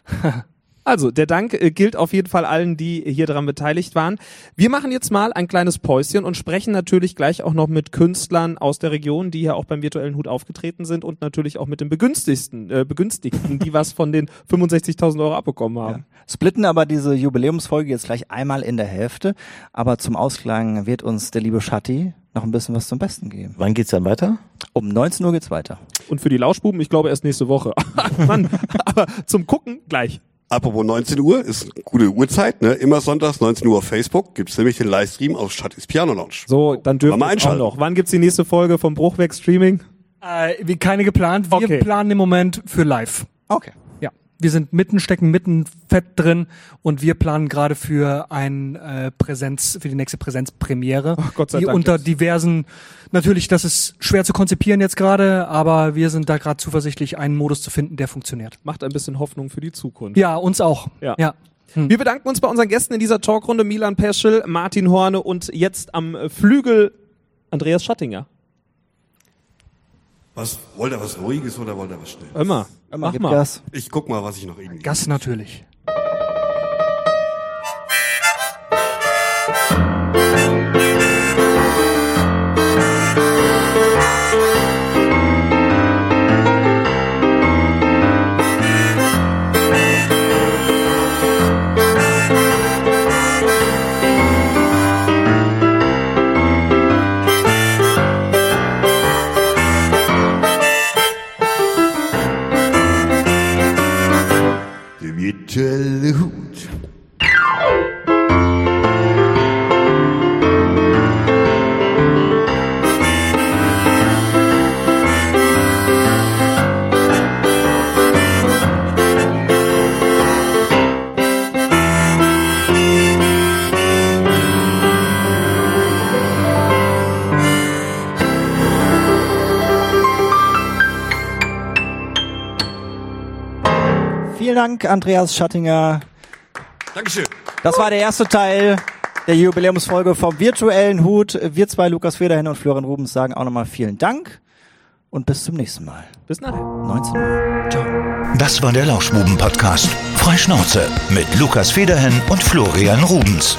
Also, der Dank äh, gilt auf jeden Fall allen, die hier daran beteiligt waren. Wir machen jetzt mal ein kleines Päuschen und sprechen natürlich gleich auch noch mit Künstlern aus der Region, die hier auch beim virtuellen Hut aufgetreten sind und natürlich auch mit den Begünstigten, äh, Begünstigten, die was von den 65.000 Euro abbekommen haben. Ja. Splitten aber diese Jubiläumsfolge jetzt gleich einmal in der Hälfte, aber zum Ausklang wird uns der liebe Schatti noch ein bisschen was zum Besten geben. Wann geht's dann weiter? Um 19 Uhr geht's weiter. Und für die Lauschbuben, ich glaube erst nächste Woche. Mann, aber zum Gucken gleich. Apropos 19 Uhr, ist eine gute Uhrzeit, ne? Immer sonntags 19 Uhr auf Facebook gibt's nämlich den Livestream aus Schattis Piano Lounge. So, dann dürfen wir auch einschalten. noch. Wann gibt's die nächste Folge vom Bruchweg Streaming? Äh, wie keine geplant. Wir Okay. planen im Moment für live. Okay. Wir sind mitten, stecken mitten fett drin und wir planen gerade für ein äh, Präsenz, für die nächste Präsenzpremiere. Ach, Gott sei die Dank unter jetzt. diversen, natürlich, das ist schwer zu konzipieren jetzt gerade, aber wir sind da gerade zuversichtlich, einen Modus zu finden, der funktioniert. Macht ein bisschen Hoffnung für die Zukunft. Ja, uns auch. Ja. ja. Wir bedanken uns bei unseren Gästen in dieser Talkrunde, Milan Peschel, Martin Horne und jetzt am Flügel Andreas Schattinger. Was, wollt ihr was Ruhiges oder wollt ihr was schnell? Immer, Immer mach mal. Gas. Ich guck mal, was ich noch irgendwie. Gas natürlich. Der virtuelle Hut. Vielen Dank, Andreas Schattinger. Dankeschön. Das war der erste Teil der Jubiläumsfolge vom virtuellen Hut. Wir zwei, Lukas Federhen und Florian Rubens, sagen auch nochmal vielen Dank und bis zum nächsten Mal. Bis nachher. 19 Uhr. Ciao. Das war der Lauschbuben-Podcast. Freischnauze mit Lukas Federhen und Florian Rubens.